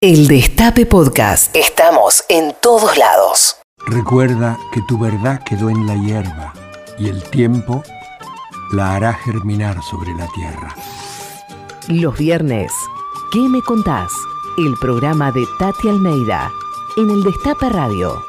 El Destape Podcast. Estamos en todos lados. Recuerda que tu verdad quedó en la hierba y el tiempo la hará germinar sobre la tierra. Los viernes, ¿qué me contás? El programa de Tati Almeida en el Destape Radio.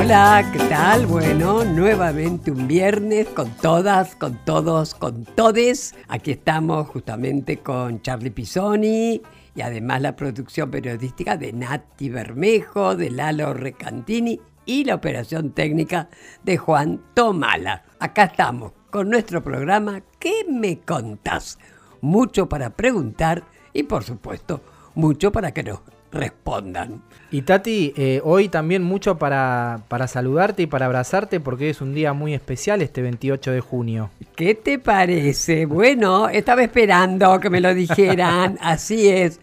Hola, ¿qué tal? Bueno, nuevamente un viernes con todas, con todos, con todes. Aquí estamos justamente con Charlie Pisoni y además la producción periodística de Nati Bermejo, de Lalo Recantini y la operación técnica de Juan Tomala. Acá estamos con nuestro programa ¿Qué me contás? Mucho para preguntar y por supuesto mucho para que nos respondan. Y Tati, eh, hoy también mucho para, para saludarte y para abrazarte porque es un día muy especial este 28 de junio. ¿Qué te parece? Bueno, estaba esperando que me lo dijeran. Así es.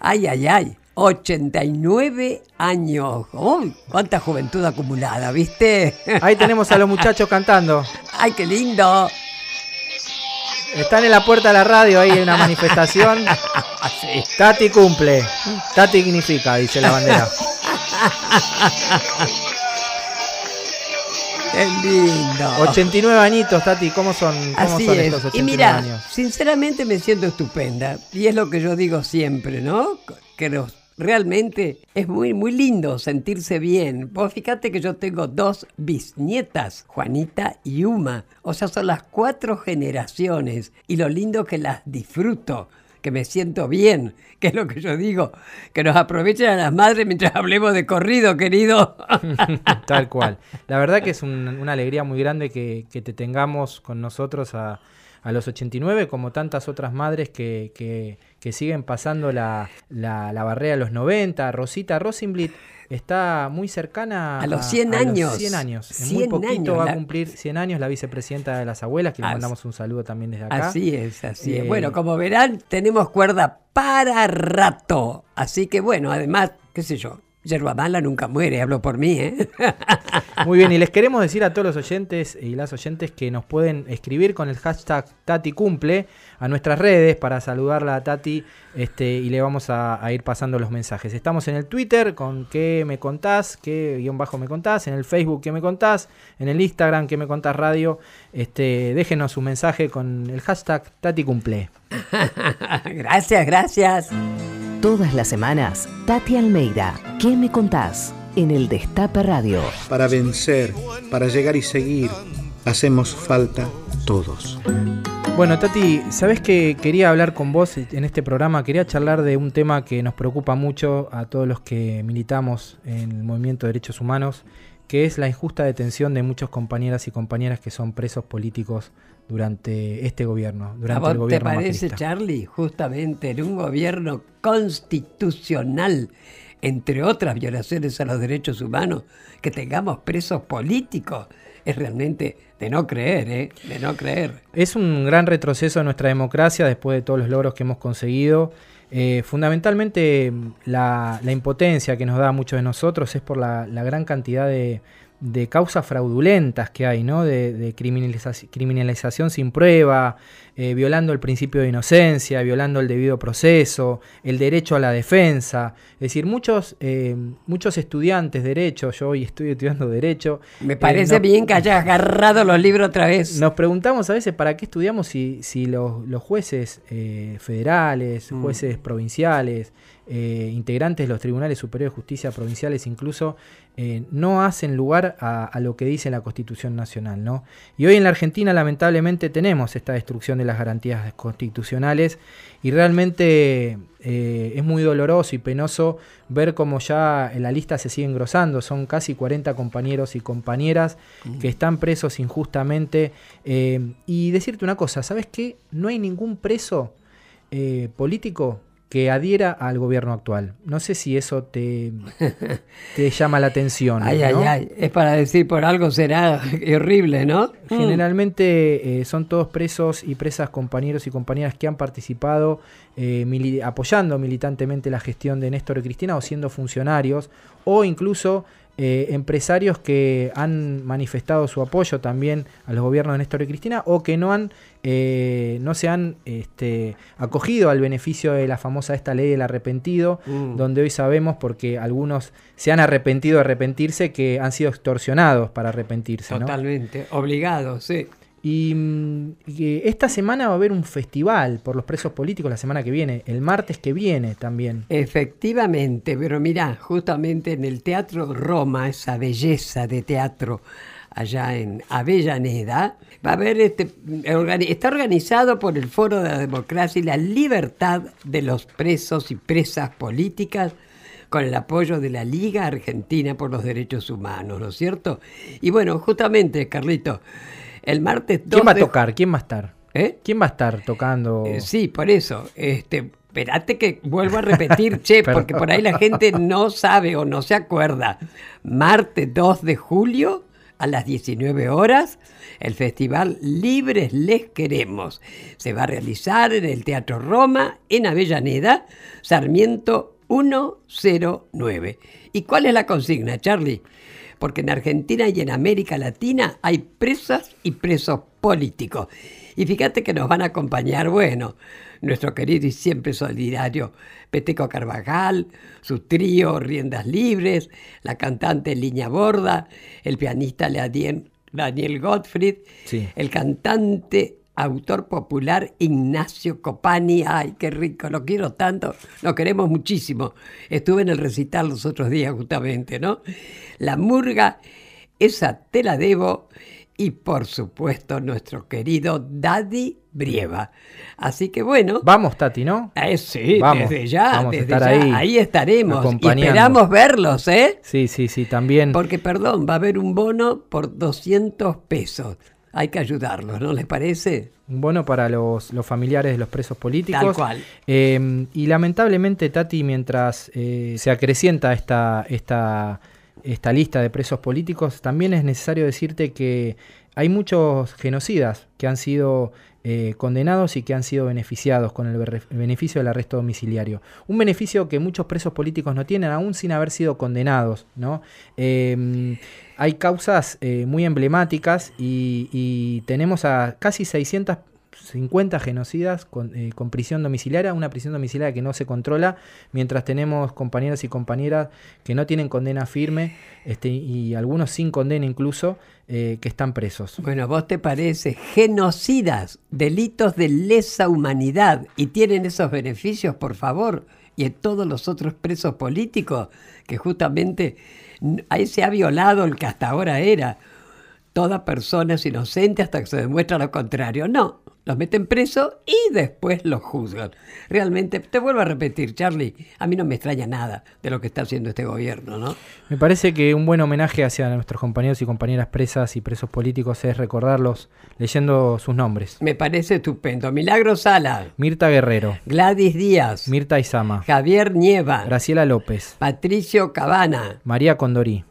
Ay, ay, ay. 89 años. Uy, cuánta juventud acumulada, ¿viste? Ahí tenemos a los muchachos cantando. Ay, qué lindo. Están en la puerta de la radio ahí en una manifestación. Tati cumple. Tati significa, dice la bandera. Qué lindo. 89 añitos, Tati, ¿cómo son, cómo Así son es. estos 89 Y mira, años? sinceramente me siento estupenda. Y es lo que yo digo siempre, ¿no? Que los- realmente es muy, muy lindo sentirse bien. Vos fíjate que yo tengo dos bisnietas, Juanita y Uma. O sea, son las cuatro generaciones. Y lo lindo que las disfruto. Que me siento bien, que es lo que yo digo, que nos aprovechen a las madres mientras hablemos de corrido, querido. Tal cual. La verdad que es un- una alegría muy grande que, que te tengamos con nosotros a, a los 89, como tantas otras madres que, que- que siguen pasando la, la- la barrera de los 90. Rosita Rosenblit está muy cercana A los 100 años. 100 años. En 100 muy poquito años, va a cumplir 100 años la vicepresidenta de las abuelas, que le mandamos un saludo también desde acá. Así es, así Eh, es. Bueno, como verán, tenemos cuerda para rato. Así que bueno, además, qué sé yo, yerba mala nunca muere, hablo por mí, ¿eh? Muy bien, y les queremos decir a todos los oyentes y las oyentes que nos pueden escribir con el hashtag Tati Cumple a nuestras redes para saludarla a Tati este, y le vamos a, a ir pasando los mensajes. Estamos en el Twitter con qué me contás, qué guion bajo me contás, en el Facebook qué me contás, en el Instagram qué me contás radio. Este, déjenos su mensaje con el hashtag Tati Cumple. gracias, gracias. Todas las semanas, Tati Almeida, ¿qué me contás? En el Destape Radio. Para vencer, para llegar y seguir, hacemos falta todos. Bueno, Tati, ¿sabes que quería hablar con vos en este programa? Quería charlar de un tema que nos preocupa mucho a todos los que militamos en el movimiento de derechos humanos, que es la injusta detención de muchos compañeras y compañeras que son presos políticos durante este gobierno, ¿A durante vos el te gobierno parece, macrista. Charlie? Justamente en un gobierno constitucional, entre otras violaciones a los derechos humanos, que tengamos presos políticos, es realmente de no creer, ¿eh? De no creer. Es un gran retroceso de nuestra democracia después de todos los logros que hemos conseguido. Eh, fundamentalmente la, la impotencia que nos da a muchos de nosotros es por la, la gran cantidad de, de causas fraudulentas que hay, ¿no? De, de criminalizaci- criminalización sin prueba, eh, violando el principio de inocencia, violando el debido proceso, el derecho a la defensa. Es decir, muchos, eh, muchos estudiantes de derecho, yo hoy estoy estudiando derecho. Me eh, parece no- bien que hayas agarrado los libros otra vez. nos preguntamos a veces para qué estudiamos si, si los, los jueces federales, Mm. jueces provinciales, eh, integrantes de los tribunales superiores de justicia provinciales incluso, eh, no hacen lugar a, a lo que dice la Constitución Nacional. ¿no? Y hoy en la Argentina lamentablemente tenemos esta destrucción de las garantías constitucionales y realmente eh, es muy doloroso y penoso ver cómo ya en la lista se sigue engrosando. Son casi 40 compañeros y compañeras que están presos injustamente. eh, y decirte una cosa, ¿sabes qué? No hay ningún preso eh, político que adhiera al gobierno actual. No sé si eso te, te llama la atención. Ay, ¿no? ay, ay. Es para decir por algo será horrible, ¿no? Generalmente eh, son todos presos y presas compañeros y compañeras que han participado eh, mili- apoyando militantemente la gestión de Néstor y Cristina o siendo funcionarios o incluso eh, empresarios que han manifestado su apoyo también a los gobiernos de Néstor y Cristina o que no han eh, no se han este, acogido al beneficio de la famosa esta ley del arrepentido, Mm. donde hoy sabemos, porque algunos se han arrepentido de arrepentirse, que han sido extorsionados para arrepentirse. ¿no? Totalmente, obligado, sí. Y, mm, esta semana va a haber un festival por los presos políticos la semana que viene, el martes que viene también. Efectivamente, pero mira, justamente en el Teatro Roma, esa belleza de teatro allá en Avellaneda, va a haber este, está organizado por el Foro de la Democracia y la Libertad de los Presos y Presas Políticas con el apoyo de la Liga Argentina por los Derechos Humanos, ¿no es cierto? Y bueno, justamente, Carlito, el martes 2 ¿Quién va a de- tocar? ¿Quién va a estar? ¿Eh? ¿Quién va a estar tocando? Eh, sí, por eso. Este, espérate que vuelvo a repetir, che, porque por ahí la gente no sabe o no se acuerda. Martes 2 de julio a las 19 horas, el festival Libres Les Queremos. Se va a realizar en el Teatro Roma, en Avellaneda, Sarmiento 109. ¿Y cuál es la consigna, Charlie? Porque en Argentina y en América Latina hay presas y presos políticos. Y fíjate que nos van a acompañar, bueno, nuestro querido y siempre solidario Peteco Carvajal, su trío Riendas Libres, la cantante Liña Borda, el pianista Daniel, Daniel Gottfried, Sí. el cantante, autor popular Ignacio Copani. Ay, qué rico, lo quiero tanto, lo queremos muchísimo. Estuve en el recital los otros días justamente, ¿no? La murga, esa te la debo. Y por supuesto, nuestro querido Daddy Brieva. Así que bueno. Vamos, Tati, ¿no? Eh, sí, Vamos, desde ya, vamos a desde estar ya. ahí, estaremos. Y esperamos verlos, ¿eh? Sí, sí, sí, también. Porque, perdón, va a haber un bono por 200 pesos. Hay que ayudarlos, ¿no les parece? Bono para los, los familiares de los presos políticos. Tal cual. Eh, y lamentablemente, Tati, mientras eh, se acrecienta esta, esta, esta lista de presos políticos, también es necesario decirte que hay muchos genocidas que han sido eh, condenados y que han sido beneficiados con el beneficio del arresto domiciliario. Un beneficio que muchos presos políticos no tienen, aún sin haber sido condenados. ¿no? Eh, hay causas eh, muy emblemáticas y, y tenemos a casi 650 genocidas con, eh, con prisión domiciliaria, una prisión domiciliaria que no se controla, mientras tenemos compañeros y compañeras que no tienen condena firme este, y algunos sin condena incluso, eh, que están presos. Bueno, ¿vos te parece? Genocidas, delitos de lesa humanidad y tienen esos beneficios, por favor. Y en todos los otros presos políticos, que justamente ahí se ha violado el que hasta ahora era. Toda persona es inocente hasta que se demuestra lo contrario. No, los meten preso y después los juzgan. Realmente, te vuelvo a repetir, Charlie, a mí no me extraña nada de lo que está haciendo este gobierno, ¿no? Me parece que un buen homenaje hacia nuestros compañeros y compañeras presas y presos políticos es recordarlos leyendo sus nombres. Me parece estupendo. Milagro Sala, Mirta Guerrero, Gladys Díaz, Mirta Izama, Javier Nieva, Graciela López, Patricio Cabana, María Condorí,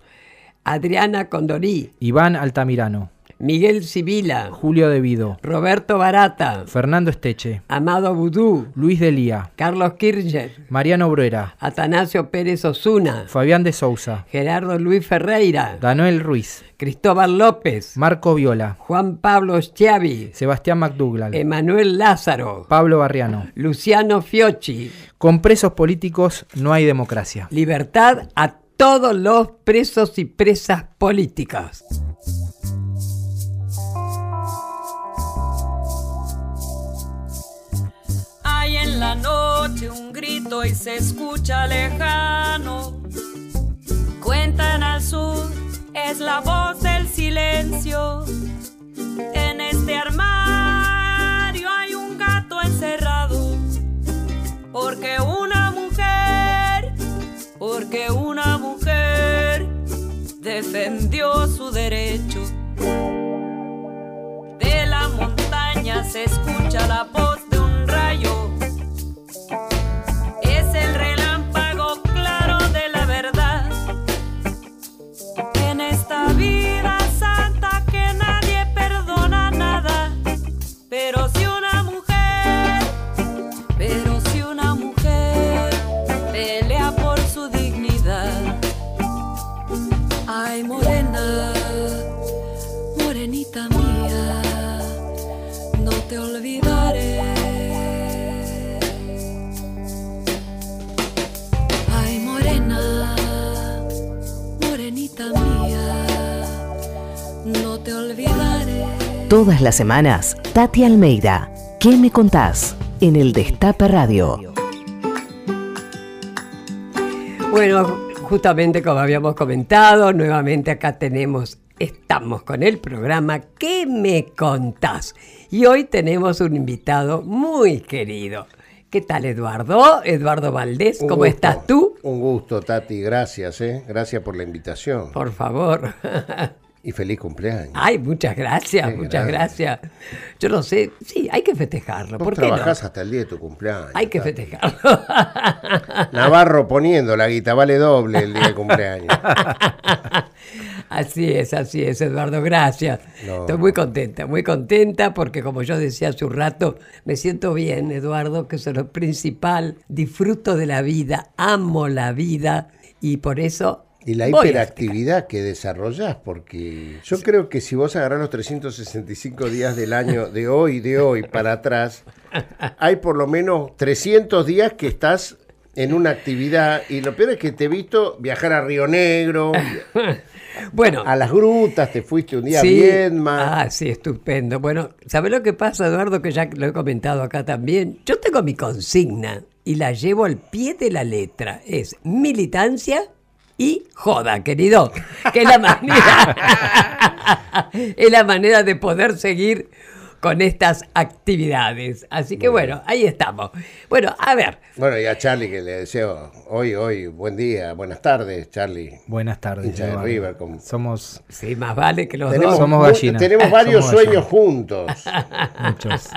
Adriana Condorí, Iván Altamirano, Miguel Sibila, Julio Devido, Roberto Barata, Fernando Esteche, Amado Vudú, Luis Delía, Carlos Kirchner, Mariano Bruera, Atanasio Pérez Osuna, Fabián de Sousa, Gerardo Luis Ferreira, Daniel Ruiz, Cristóbal López, Marco Viola, Juan Pablo Schiavi, Sebastián McDougall, Emanuel Lázaro, Pablo Barriano. Luciano Fiocchi. Con presos políticos no hay democracia. Libertad a todos los presos y presas políticas. Hay en la noche un grito y se escucha lejano. Cuentan al sur, es la voz del silencio. En este armario hay un gato encerrado. Porque una porque una mujer defendió su derecho. De la montaña se escucha la voz Todas las semanas, Tati Almeida. ¿Qué me contás? En el Destape Radio. Bueno, justamente como habíamos comentado, nuevamente acá tenemos, estamos con el programa ¿Qué me contás? Y hoy tenemos un invitado muy querido. ¿Qué tal, Eduardo? Eduardo Valdés, Un ¿cómo gusto, estás tú? Un gusto, Tati, gracias, ¿eh? Gracias por la invitación. Por favor. Y feliz cumpleaños. Ay, muchas gracias, Qué muchas gracias. Yo no sé, sí, hay que festejarlo. Vos ¿Por qué no? trabajás hasta el día de tu cumpleaños. Hay que festejarlo. Navarro poniendo la guita, vale doble el día de cumpleaños. Así es, así es, Eduardo, gracias. No. Estoy muy contenta, muy contenta porque como yo decía hace un rato, me siento bien, Eduardo, que eso es lo principal. Disfruto de la vida, amo la vida y por eso... Y la voy hiperactividad que desarrollás, porque yo creo que si vos agarrás los 365 días del año de hoy, de hoy para atrás, hay por lo menos 300 días que estás en una actividad y lo peor es que te he visto viajar a Río Negro. Bueno, a las grutas, te fuiste un día sí. bien más. Ah, sí, estupendo. Bueno, ¿sabes lo que pasa, Eduardo? Que ya lo he comentado acá también. Yo tengo mi consigna y la llevo al pie de la letra. Es militancia y joda, querido. Que es la manera, es la manera de poder seguir con estas actividades. Así que bueno, ahí estamos. Bueno, a ver, Bueno, y a Charlie que le deseo hoy, hoy, buen día, buenas tardes, Charlie. Buenas tardes. Hincha de Eduardo. River, como- Somos sí, más vale que los Tenemos, dos. Somos gallinas. tenemos varios Somos sueños gallinas. juntos, muchos.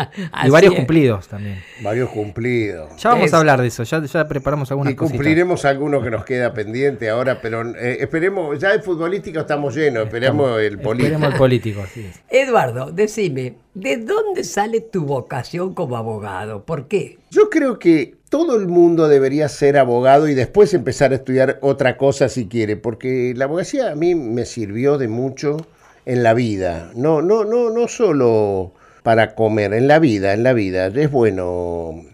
y varios es. cumplidos también. varios cumplidos. Ya vamos Es- a hablar de eso, ya, ya preparamos algunas Y cositas. cumpliremos alguno que nos queda pendiente ahora, pero eh, esperemos, ya de futbolístico estamos llenos, esperemos el político. Esperemos el político, así es. Eduardo, decime, ¿de dónde sale tu vocación como abogado? ¿Por qué? Yo creo que todo el mundo debería ser abogado y después empezar a estudiar otra cosa si quiere, porque la abogacía a mí me sirvió de mucho en la vida. No, no, no, no solo para comer, en la vida, en la vida. Es bueno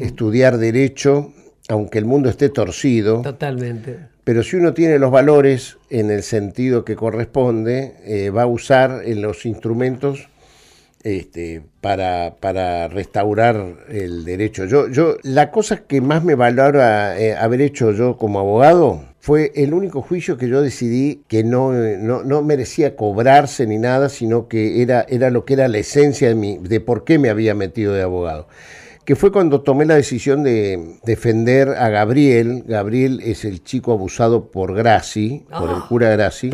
estudiar derecho, aunque el mundo esté torcido. Totalmente. Pero si uno tiene los valores en el sentido que corresponde, eh, va a usar en los instrumentos este, para, para restaurar el derecho. Yo, yo, la cosa que más me valora eh, haber hecho yo como abogado fue el único juicio que yo decidí que no, no, no merecía cobrarse ni nada, sino que era, era lo que era la esencia de, mi, de por qué me había metido de abogado que fue cuando tomé la decisión de defender a Gabriel. Gabriel es el chico abusado por Graci, por el cura Graci,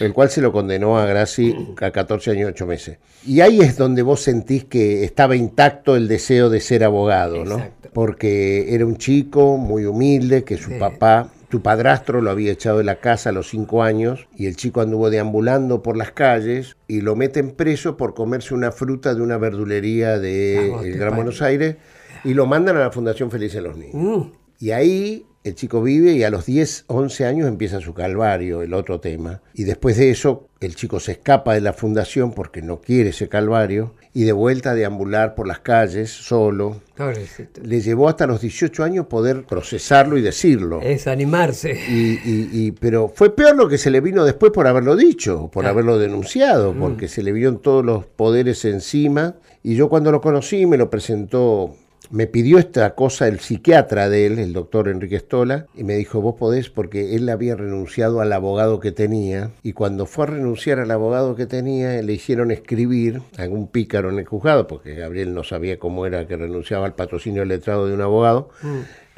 el cual se lo condenó a Graci a 14 años y 8 meses. Y ahí es donde vos sentís que estaba intacto el deseo de ser abogado, ¿no? Exacto. Porque era un chico muy humilde, que su Sí. papá, su padrastro lo había echado de la casa a los 5 años y el chico anduvo deambulando por las calles y lo meten preso por comerse una fruta de una verdulería de Vamos, el te Gran. Buenos Aires y lo mandan a la Fundación Felices los Niños. Mm, Y ahí el chico vive y a los 10, 11 años empieza su calvario, el otro tema. Y después de eso, el chico se escapa de la fundación porque no quiere ese calvario y de vuelta a deambular por las calles solo. pobrecito. Le llevó hasta los 18 años poder procesarlo y decirlo. Es animarse. Y, y- y- pero fue peor lo que se le vino después por haberlo dicho, por haberlo denunciado, porque se le vieron todos los poderes encima. Y yo cuando lo conocí me lo presentó, me pidió esta cosa el psiquiatra de él, el doctor Enrique Stola, y me dijo, vos podés, porque él había renunciado al abogado que tenía, y cuando fue a renunciar al abogado que tenía, le hicieron escribir a algún pícaro en el juzgado, porque Gabriel no sabía cómo era que renunciaba al patrocinio letrado de un abogado,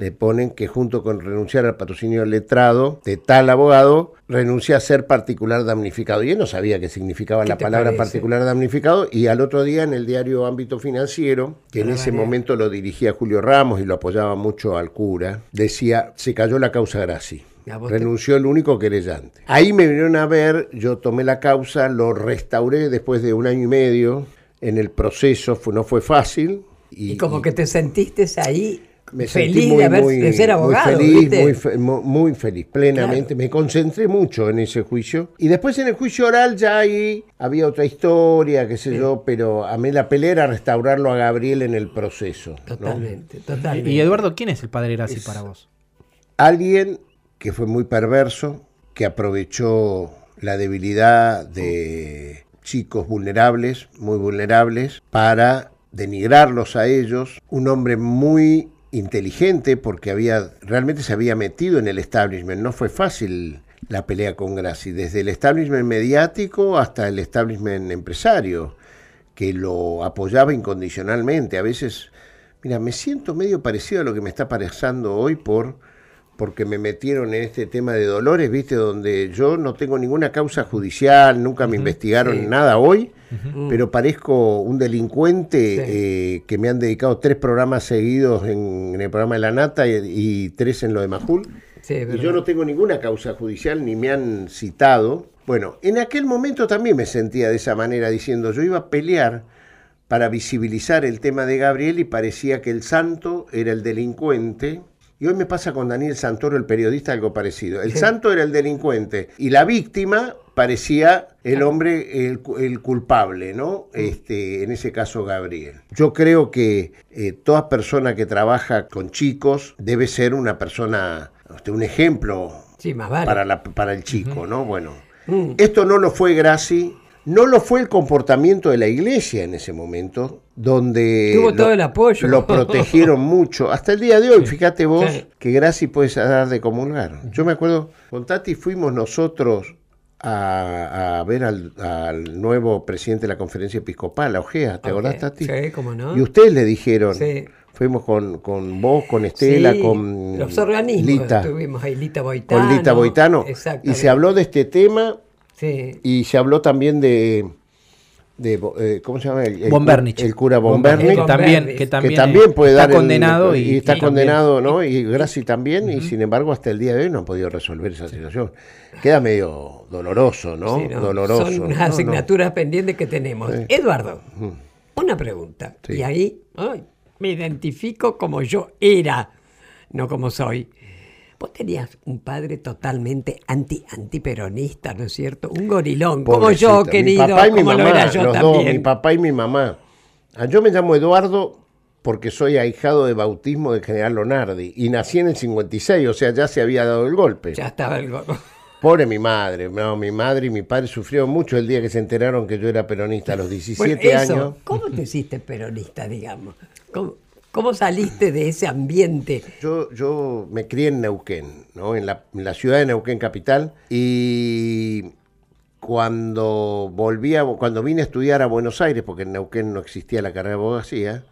le ponen que junto con renunciar al patrocinio letrado de tal abogado, renuncia a ser particular damnificado. Y él no sabía qué significaba ¿Qué la palabra parece? particular damnificado. Y al otro día en el diario Ámbito Financiero, que en ese momento lo dirigía Julio Ramos y lo apoyaba mucho al cura, decía, se cayó la causa Graci. Renunció el único querellante. Ahí me vinieron a ver, yo tomé la causa, lo restauré después de un año y medio. En el proceso fue- no fue fácil. Y, como que te sentiste ahí me feliz sentí muy, de, haber- muy- de ser muy abogado. feliz, muy, fe- mu- muy feliz, plenamente. Me concentré mucho en ese juicio. Y después en el juicio oral ya ahí había otra historia, qué sé yo, pero a mí la pelea era restaurarlo a Gabriel en el proceso. ¿no? Totalmente, totalmente. Y Eduardo, ¿quién es el padre Graci para vos? Alguien que fue muy perverso, que aprovechó la debilidad de chicos vulnerables, muy vulnerables, para denigrarlos a ellos. Un hombre muy inteligente porque había realmente se había metido en el establishment. No fue fácil la pelea con Grassi, desde el establishment mediático hasta el establishment empresario, que lo apoyaba incondicionalmente. A veces, mira, me siento medio parecido a lo que me está pasando hoy por porque me metieron en este tema de Dolores, viste, donde yo no tengo ninguna causa judicial, nunca me investigaron sí. nada hoy, Pero parezco un delincuente eh, que me han dedicado tres programas seguidos en, en el programa de La Nata y, y tres en lo de Majul. Sí, y yo no tengo ninguna causa judicial ni me han citado. Bueno, en aquel momento también me sentía de esa manera, diciendo, yo iba a pelear para visibilizar el tema de Gabriel y parecía que el santo era el delincuente. Y hoy me pasa con Daniel Santoro, el periodista, algo parecido. El santo era el delincuente y la víctima parecía el hombre, el, cu- el culpable, ¿no? Este, en ese caso, Gabriel. Yo creo que eh, toda persona que trabaja con chicos debe ser una persona, este, un ejemplo Sí, más vale. para, la- para el chico, ¿no? Bueno, esto no lo fue Graci, no lo fue el comportamiento de la iglesia en ese momento, donde Tuvo lo, todo el apoyo. lo protegieron mucho. Hasta el día de hoy, fíjate vos que Graci puede dar de comulgar. Yo me acuerdo, con Tati fuimos nosotros a, a ver al, al nuevo presidente de la conferencia episcopal, a Ojea, ¿te Ok. acordás, Tati? Sí, cómo no. Y ustedes le dijeron, Sí. fuimos con, con vos, con Estela, Sí, con los organismos. Lita, Estuvimos ahí, Lita Boitano. con Lita Boitano, y Exactamente. se habló de este tema Sí. y se habló también de, de eh, ¿cómo se llama? El, el, Von cu- Bernich. el cura Von Von Bernich, Bernich. que también, que también, que también puede está dar el- condenado y, y está y- condenado, ¿no? Y Graci también, y sin embargo hasta el día de hoy no han podido resolver esa situación. Queda medio doloroso, ¿no? Sí, no, Doloroso. Son ¿no? unas No, no. asignaturas pendientes que tenemos. Eduardo, una pregunta. Sí. Y ahí ay, me identifico como yo era, no como soy. Vos tenías un padre totalmente anti antiperonista, ¿no es cierto? Un gorilón, como yo, querido, Mi papá y mi mamá, era yo los también. dos, mi papá y mi mamá. Ah, Yo me llamo Eduardo porque soy ahijado de bautismo del general Lonardi y nací en el 56, o sea, ya se había dado el golpe. Ya estaba el gorro. Pobre mi madre, no, mi madre y mi padre sufrieron mucho el día que se enteraron que yo era peronista a los 17 Bueno, eso, años. ¿Cómo te hiciste peronista, digamos? ¿Cómo, cómo saliste de ese ambiente? Yo, yo me crié en Neuquén, ¿no? en, la, en la ciudad de Neuquén capital, y cuando volví a- cuando vine a estudiar a Buenos Aires, porque en Neuquén no existía la carrera de abogacía,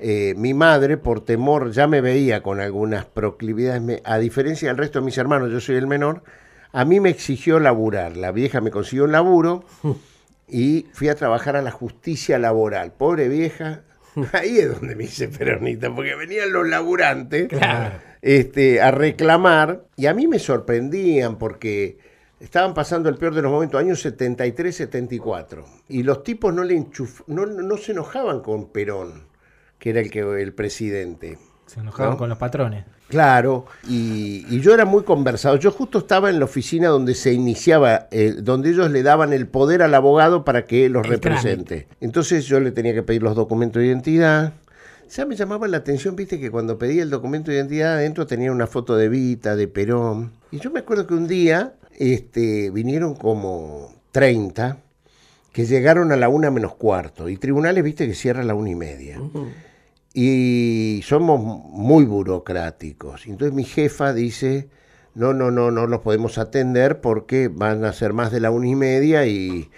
eh, mi madre, por temor, ya me veía con algunas proclividades, me- a diferencia del resto de mis hermanos, yo soy el menor, a mí me exigió laburar. La vieja me consiguió un laburo y fui a trabajar a la justicia laboral. Pobre vieja, ahí es donde me hice peronista, porque venían los laburantes este, a reclamar y a mí me sorprendían porque estaban pasando el peor de los momentos, años 73, 74, y los tipos no, le enchuf- no, no se enojaban con Perón, que era el, que, el presidente. Se enojaban ¿no? con los patrones. Claro, y, y yo era muy conversado. Yo justo estaba en la oficina donde se iniciaba, eh, donde ellos le daban el poder al abogado para que los El represente. Entonces yo le tenía que pedir los documentos de identidad. Ya me llamaba la atención, viste, que cuando pedía el documento de identidad adentro tenía una foto de Vita, de Perón. Y yo me acuerdo que un día este, vinieron como 30 que llegaron a la una menos cuarto. Y tribunales, viste, que cierra a la una y media y somos muy burocráticos. Entonces mi jefa dice, no, no, no, no los podemos atender porque van a ser más de la una y media y,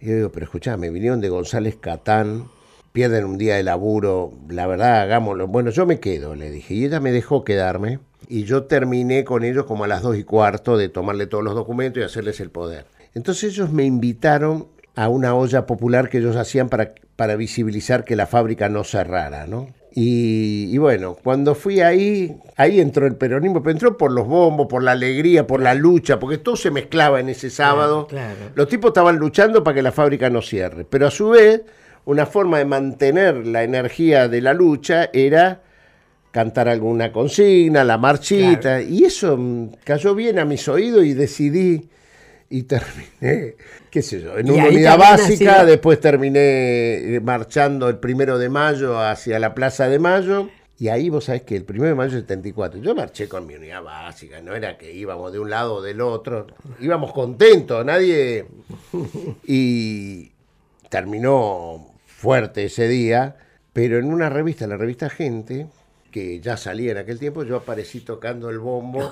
yo digo, pero escuchame, vinieron de González Catán, pierden un día de laburo, la verdad, hagámoslo. Bueno, yo me quedo, le dije, y ella me dejó quedarme y yo terminé con ellos como a las dos y cuarto de tomarle todos los documentos y hacerles el poder. Entonces ellos me invitaron a una olla popular que ellos hacían para, para visibilizar que la fábrica no cerrara, ¿no? Y, y bueno, cuando fui ahí, ahí entró el peronismo, pero entró por los bombos, por la alegría, por la lucha, porque todo se mezclaba en ese sábado. claro. Los tipos estaban luchando para que la fábrica no cierre, pero a su vez, una forma de mantener la energía de la lucha era cantar alguna consigna, la marchita, y eso mm, cayó bien a mis oídos y decidí y terminé, qué sé yo, en una unidad básica, sido- después terminé eh, marchando el primero de mayo hacia la Plaza de Mayo Y ahí vos sabés que el 1 de mayo del 74, yo marché con mi unidad básica, no era que íbamos de un lado o del otro, íbamos contentos, nadie... Y terminó fuerte ese día, pero en una revista, la revista Gente, que ya salía en aquel tiempo, yo aparecí tocando el bombo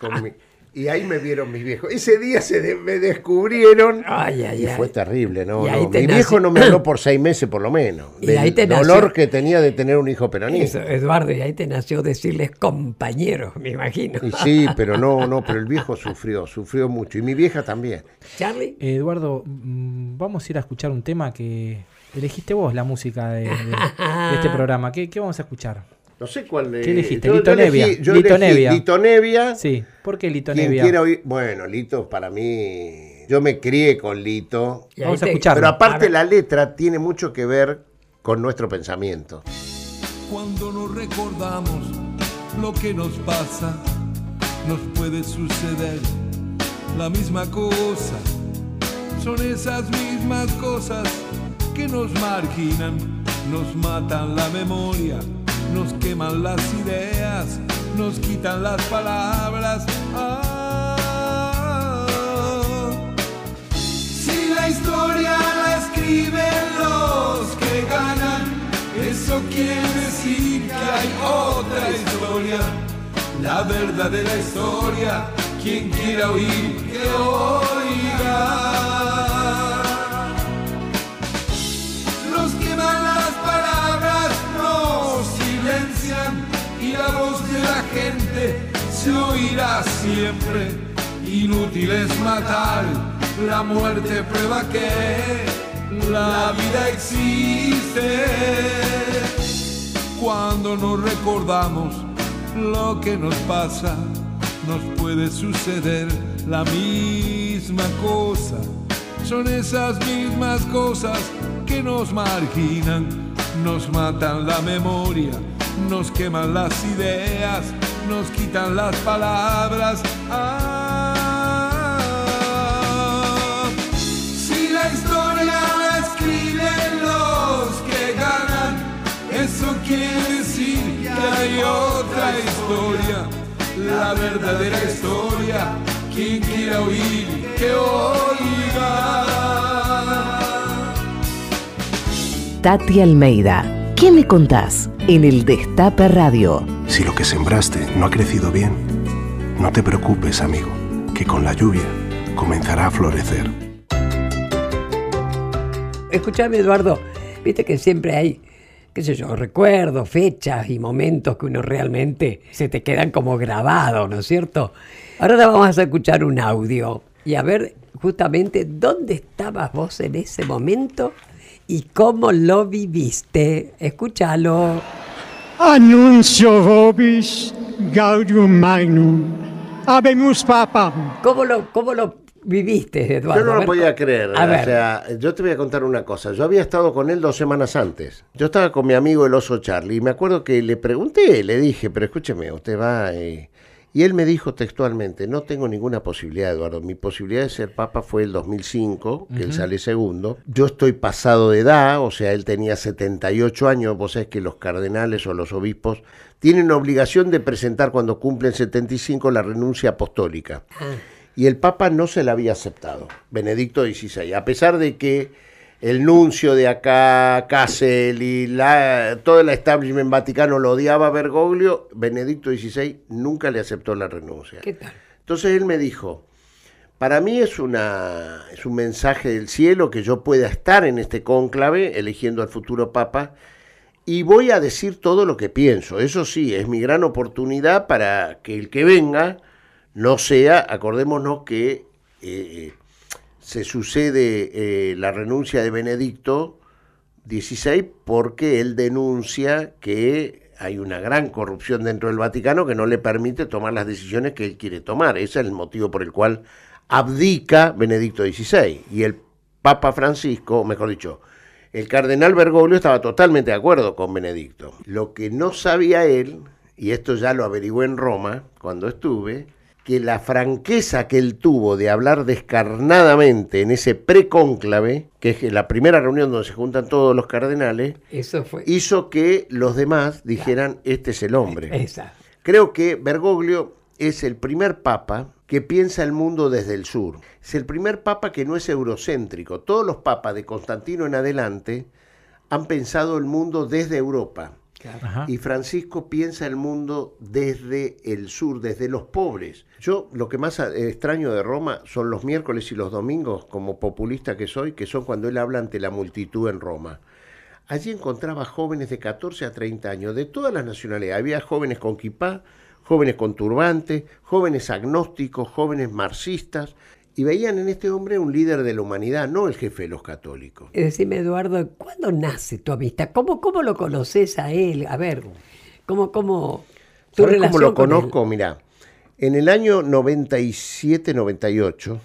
con mi- y ahí me vieron mis viejos. Ese día se de- me descubrieron Ay, ay, y ay. fue terrible, ¿no? Mi viejo no me habló por seis meses por lo menos. Y del ahí te dolor nació- que tenía de tener un hijo Eso, peronista. Eduardo, y ahí te nació decirles compañeros, me imagino. Y sí, pero no, no, pero el viejo sufrió, sufrió mucho. Y mi vieja también. Charlie, Eduardo, mm, vamos a ir a escuchar un tema que elegiste vos, la música de, de- de este programa. ¿Qué, qué vamos a escuchar? No sé cuál de- ¿Qué elegiste? yo- yo Lito Nevia. elegí- yo Lito elegí Nevia. Lito Nevia. Sí, ¿por qué Lito Quien Nevia? quiera oír. Bueno, Lito, para mí. Yo me crié con Lito. Vamos a escucharlo. Pero aparte, la letra tiene mucho que ver con nuestro pensamiento. Cuando nos recordamos lo que nos pasa, nos puede suceder la misma cosa. Son esas mismas cosas que nos marginan, nos matan la memoria, nos queman las ideas, nos quitan las palabras. Ah. Si la historia la escriben los que ganan, eso quiere decir que hay otra historia. La verdadera historia, quien quiera oír, que oiga. Gente se oirá siempre. Inútil es matar, la muerte prueba que la vida existe. Cuando nos recordamos lo que nos pasa, nos puede suceder la misma cosa. Son esas mismas cosas que nos marginan, nos matan la memoria, nos queman las ideas, nos quitan las palabras. Ah, si la historia la escriben los que ganan, eso quiere decir que hay otra historia, la verdadera historia. Quien quiera oír, que oiga. Tati Almeida. ¿Qué me contás? En el Destape Radio. Si lo que sembraste no ha crecido bien, no te preocupes, amigo, que con la lluvia comenzará a florecer. Escuchame, Eduardo, viste que siempre hay, qué sé yo, recuerdos, fechas y momentos que uno realmente se te quedan como grabados, ¿no es cierto? Ahora te vamos a escuchar un audio y a ver justamente dónde estabas vos en ese momento y cómo lo viviste. Escúchalo. Annuncio vobis gaudium magnum. Habemus papam. ¿Cómo lo, cómo lo viviste, Eduardo? Yo no lo podía creer. A o ver, sea, yo te voy a contar una cosa. Yo había estado con él dos semanas antes. Yo estaba con mi amigo el oso Charlie y me acuerdo que le pregunté, le dije, pero escúcheme, usted va... eh", Y él me dijo textualmente, no tengo ninguna posibilidad, Eduardo. Mi posibilidad de ser papa fue el 2005, que él sale segundo. Yo estoy pasado de edad, o sea, él tenía 78 años. Vos sabés que los cardenales o los obispos tienen obligación de presentar cuando cumplen 75 la renuncia apostólica y el Papa no se la había aceptado, Benedicto XVI, a pesar de que el nuncio de acá, Casel y la, todo el establishment vaticano lo odiaba a Bergoglio, Benedicto XVI nunca le aceptó la renuncia. ¿Qué tal? Entonces él me dijo, para mí es, una, es un mensaje del cielo que yo pueda estar en este cónclave eligiendo al futuro Papa y voy a decir todo lo que pienso. Eso sí, es mi gran oportunidad para que el que venga no sea, acordémonos que eh, se sucede eh, la renuncia de Benedicto XVI porque él denuncia que hay una gran corrupción dentro del Vaticano que no le permite tomar las decisiones que él quiere tomar. Ese es el motivo por el cual abdica Benedicto XVI. Y el Papa Francisco, mejor dicho, el cardenal Bergoglio estaba totalmente de acuerdo con Benedicto. Lo que no sabía él, y esto ya lo averigué en Roma cuando estuve, que la franqueza que él tuvo de hablar descarnadamente en ese precónclave, que es la primera reunión donde se juntan todos los cardenales, Eso fue. hizo que los demás dijeran, este es el hombre. Esa. Creo que Bergoglio es el primer papa que piensa el mundo desde el sur. Es el primer papa que no es eurocéntrico. Todos los papas de Constantino en adelante han pensado el mundo desde Europa. Y Francisco piensa el mundo desde el sur, desde los pobres. Yo lo que más eh, extraño de Roma son los miércoles y los domingos, como populista que soy, que son cuando él habla ante la multitud en Roma. Allí encontraba jóvenes de 14 a 30 años, de todas las nacionalidades. Había jóvenes con kipá, jóvenes con turbante, jóvenes agnósticos, jóvenes marxistas, y veían en este hombre un líder de la humanidad, no el jefe de los católicos. Decime, Eduardo, ¿cuándo nace tu amistad? ¿Cómo, cómo lo conoces a él? A ver, ¿cómo, cómo tu ¿Sabes cómo relación lo con él? conozco? Mirá, en el año 97-98,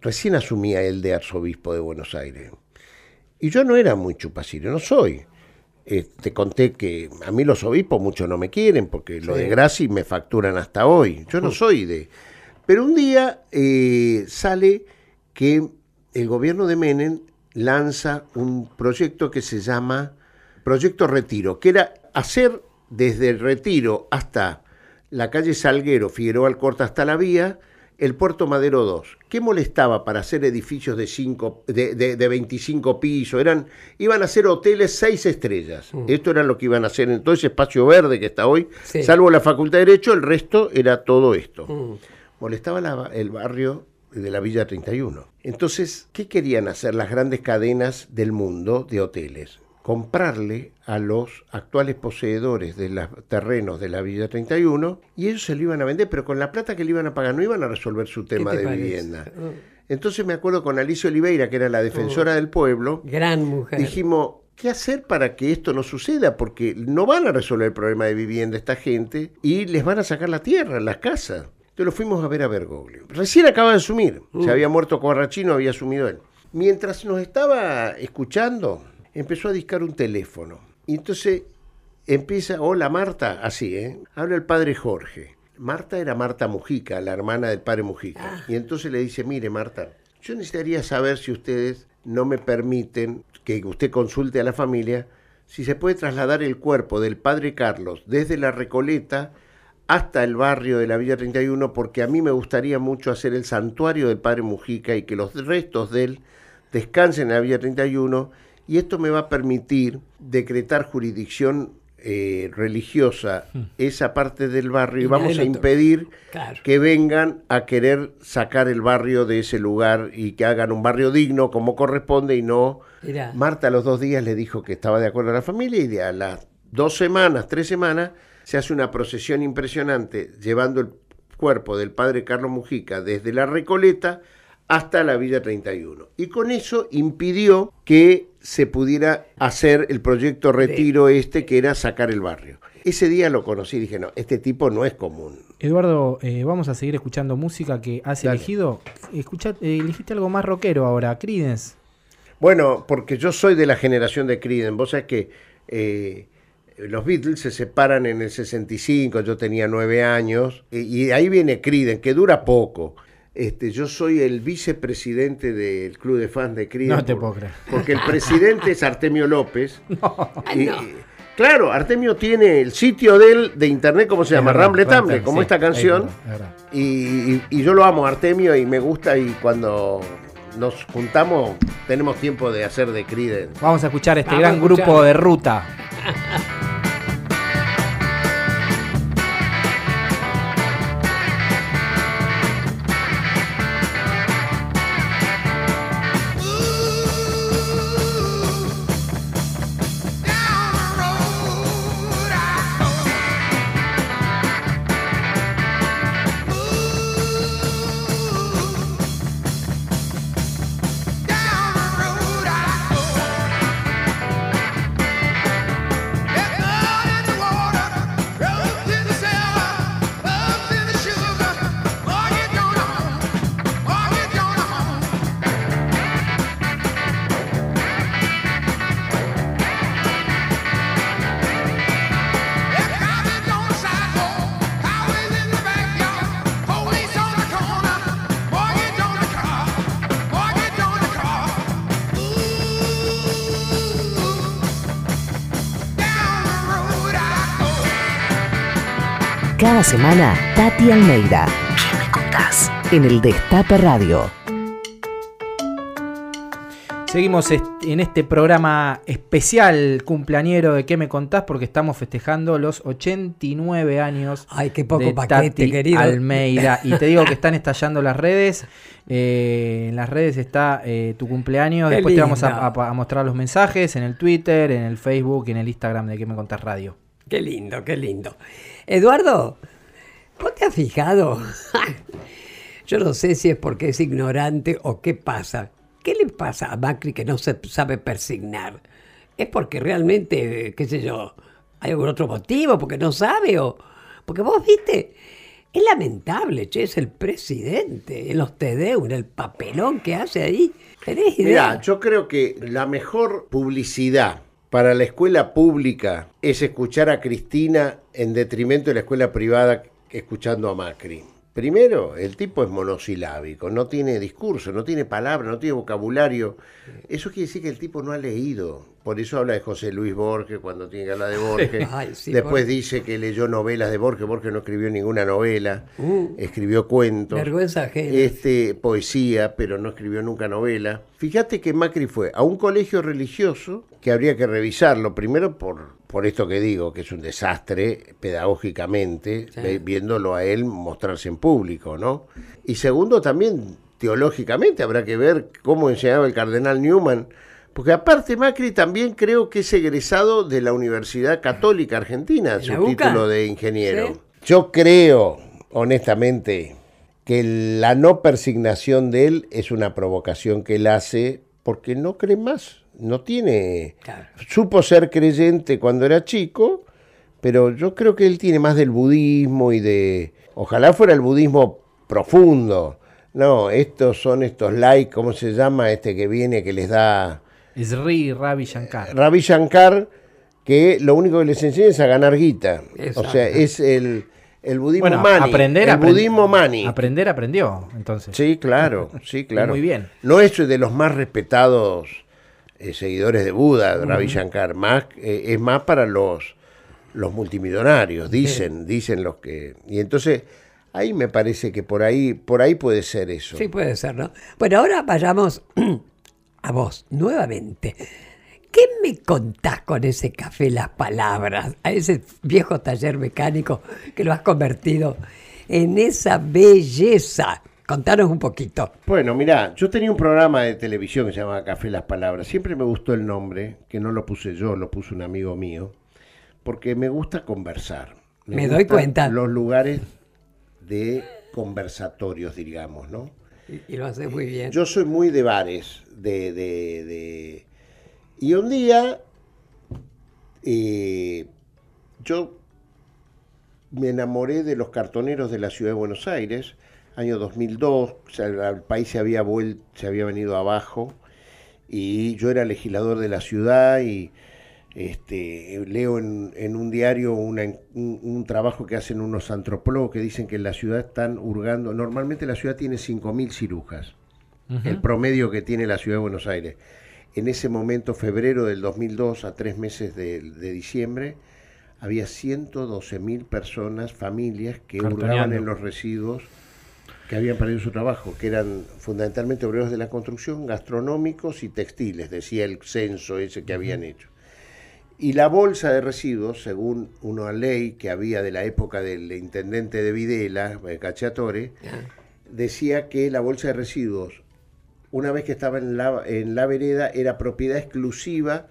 recién asumía él de arzobispo de Buenos Aires. Y yo no era muy chupaciro, no soy. Eh, te conté que a mí los obispos mucho no me quieren porque lo de Graci me facturan hasta hoy. Yo no soy de... Pero un día eh, sale que el gobierno de Menem lanza un proyecto que se llama Proyecto Retiro, que era hacer desde el Retiro hasta la calle Salguero, Figueroa Alcorta hasta la vía, el Puerto Madero 2. ¿Qué molestaba para hacer edificios de, cinco, de, de- de 25 pisos? Eran, iban a ser hoteles seis estrellas. Esto era lo que iban a hacer en todo ese espacio verde que está hoy, Sí. salvo la Facultad de Derecho, el resto era todo esto. Mm. Molestaba la- el barrio de la Villa 31. Entonces, ¿qué querían hacer las grandes cadenas del mundo de hoteles? Comprarle a los actuales poseedores de los terrenos de la Villa 31 y ellos se lo iban a vender, pero con la plata que le iban a pagar no iban a resolver su tema te de parece? vivienda. Mm. Entonces me acuerdo con Alicia Oliveira, que era la defensora del pueblo, Gran mujer. dijimos, ¿qué hacer para que esto no suceda? Porque no van a resolver el problema de vivienda esta gente y les van a sacar la tierra, las casas. Entonces lo fuimos a ver a Bergoglio. Recién acaba de asumir, se había muerto Corrachino, había asumido él. Mientras nos estaba escuchando, empezó a discar un teléfono. Y entonces empieza, hola Marta, así, ¿eh? Habla el padre Jorge. Marta era Marta Mujica, la hermana del padre Mujica. Y entonces le dice, mire Marta, yo necesitaría saber si ustedes no me permiten que usted consulte a la familia si se puede trasladar el cuerpo del padre Carlos desde la Recoleta hasta el barrio de la Villa 31, porque a mí me gustaría mucho hacer el santuario del padre Mujica y que los restos de él descansen en la Villa 31, y esto me va a permitir decretar jurisdicción eh, religiosa esa parte del barrio y, Y vamos a impedir Claro. que vengan a querer sacar el barrio de ese lugar y que hagan un barrio digno como corresponde y no... Mirá. Marta a los dos días le dijo que estaba de acuerdo a la familia y de a las dos semanas, tres semanas, se hace una procesión impresionante llevando el cuerpo del padre Carlos Mujica desde la Recoleta hasta la Villa 31. Y con eso impidió que se pudiera hacer el proyecto Retiro este, que era sacar el barrio. Ese día lo conocí y dije, no, este tipo no es común. Eduardo, eh, vamos a seguir escuchando música que has Dale. elegido. Escucha, eh, elegiste algo más rockero ahora, Creedence. Bueno, porque yo soy de la generación de Creedence. Vos sabés que eh, los Beatles se separan en el 65, yo tenía nueve años, y, y ahí viene Creedence, que dura poco. Este, yo soy el vicepresidente del club de fans de Creedence. No te por- puedo creer. Porque el presidente es Artemio López. Y- no. y- claro, Artemio tiene el sitio de él de internet, ¿cómo se llama? Ramble Tamble, como sí, esta es canción. verdad, es verdad. Y, y- y yo lo amo, Artemio, y me gusta. Y cuando nos juntamos, tenemos tiempo de hacer de Creedence. Vamos a escuchar este Vamos gran escuchar. grupo de ruta. Cada semana, Tati Almeida. ¿Qué me contás? En el Destape Radio. Seguimos en este programa especial cumpleañero de ¿Qué me contás? Porque estamos festejando los 89 años Ay, qué poco de paquete, Tati querido. Almeida. Y te digo que están estallando las redes. Eh, en las redes está eh, tu cumpleaños. Qué Después te vamos linda. a, a- a mostrar los mensajes en el Twitter, en el Facebook y en el Instagram de ¿Qué me contás radio? Qué lindo, qué lindo. Eduardo, ¿vos te has fijado? Yo no sé si es porque es ignorante o qué pasa. ¿Qué le pasa a Macri que no se sabe persignar? ¿Es porque realmente, qué sé yo, hay algún otro motivo? ¿Porque no sabe? o Porque vos viste, es lamentable, che, es el presidente, en los TDU, en el papelón que hace ahí. ¿Tenés idea? Mira, yo creo que la mejor publicidad para la escuela pública es escuchar a Cristina en detrimento de la escuela privada escuchando a Macri. Primero, el tipo es monosilábico, no tiene discurso, no tiene palabra, no tiene vocabulario. Eso quiere decir que el tipo no ha leído. Por eso habla de José Luis Borges cuando tiene que hablar de Borges. Ay, sí, Después Borges. dice que leyó novelas de Borges. Borges no escribió ninguna novela, Uh. escribió cuentos Vergüenza ajena. este, poesía, pero no escribió nunca novela. Fíjate que Macri fue a un colegio religioso que habría que revisarlo, primero por, por esto que digo, que es un desastre pedagógicamente, Sí. viéndolo a él mostrarse en público, ¿no? Y segundo, también teológicamente habrá que ver cómo enseñaba el cardenal Newman. Porque aparte Macri también creo que es egresado de la Universidad Católica Argentina, ¿En su UCA? título de ingeniero. Sí. Yo creo, honestamente, que la no persignación de él es una provocación que él hace porque no cree más, no tiene... Claro. Supo ser creyente cuando era chico, pero yo creo que él tiene más del budismo y de... Ojalá fuera el budismo profundo. No, estos son estos likes, ¿cómo se llama? Este que viene, que les da... Sri Ravi Shankar. Ravi Shankar, que lo único que les enseña es a ganar guita. Exacto. O sea, es el, el budismo Bueno, mani. aprender, el aprend- budismo mani. Aprender aprendió, entonces. Sí, claro, sí, claro. Muy bien. No es de los más respetados eh, seguidores de Buda, Ravi Shankar, más, eh, es más para los, los multimillonarios, dicen, dicen los que... Y entonces, ahí me parece que por ahí, por ahí puede ser eso. Sí, puede ser, ¿no? Bueno, ahora vayamos a vos, nuevamente. ¿Qué me contás con ese café Las Palabras? A ese viejo taller mecánico que lo has convertido en esa belleza. Contanos un poquito. Bueno, mirá, yo tenía un programa de televisión que se llamaba Café Las Palabras. Siempre me gustó el nombre, que no lo puse yo, lo puso un amigo mío, porque me gusta conversar. Me doy gustan cuenta. Los lugares de conversatorios, digamos, ¿no? Y, lo haces muy bien. Yo soy muy de bares, de... de- de- Y un día, eh, yo me enamoré de los cartoneros de la ciudad de Buenos Aires, año 2002, o sea, el país se había, vuel- se había venido abajo y yo era legislador de la ciudad y este, leo en, en un diario una- un, un trabajo que hacen unos antropólogos que dicen que en la ciudad están hurgando, normalmente la ciudad tiene 5.000 cirujas, el promedio que tiene la ciudad de Buenos Aires. En ese momento, febrero del 2002, a tres meses de, de diciembre, había 112.000 personas, familias, que hurgaban en los residuos que habían perdido su trabajo, que eran fundamentalmente obreros de la construcción, gastronómicos y textiles, decía el censo ese que habían hecho. Y la bolsa de residuos, según una ley que había de la época del intendente de Videla, eh, Cacciatore, decía que la bolsa de residuos, una vez que estaba en la, en la vereda, era propiedad exclusiva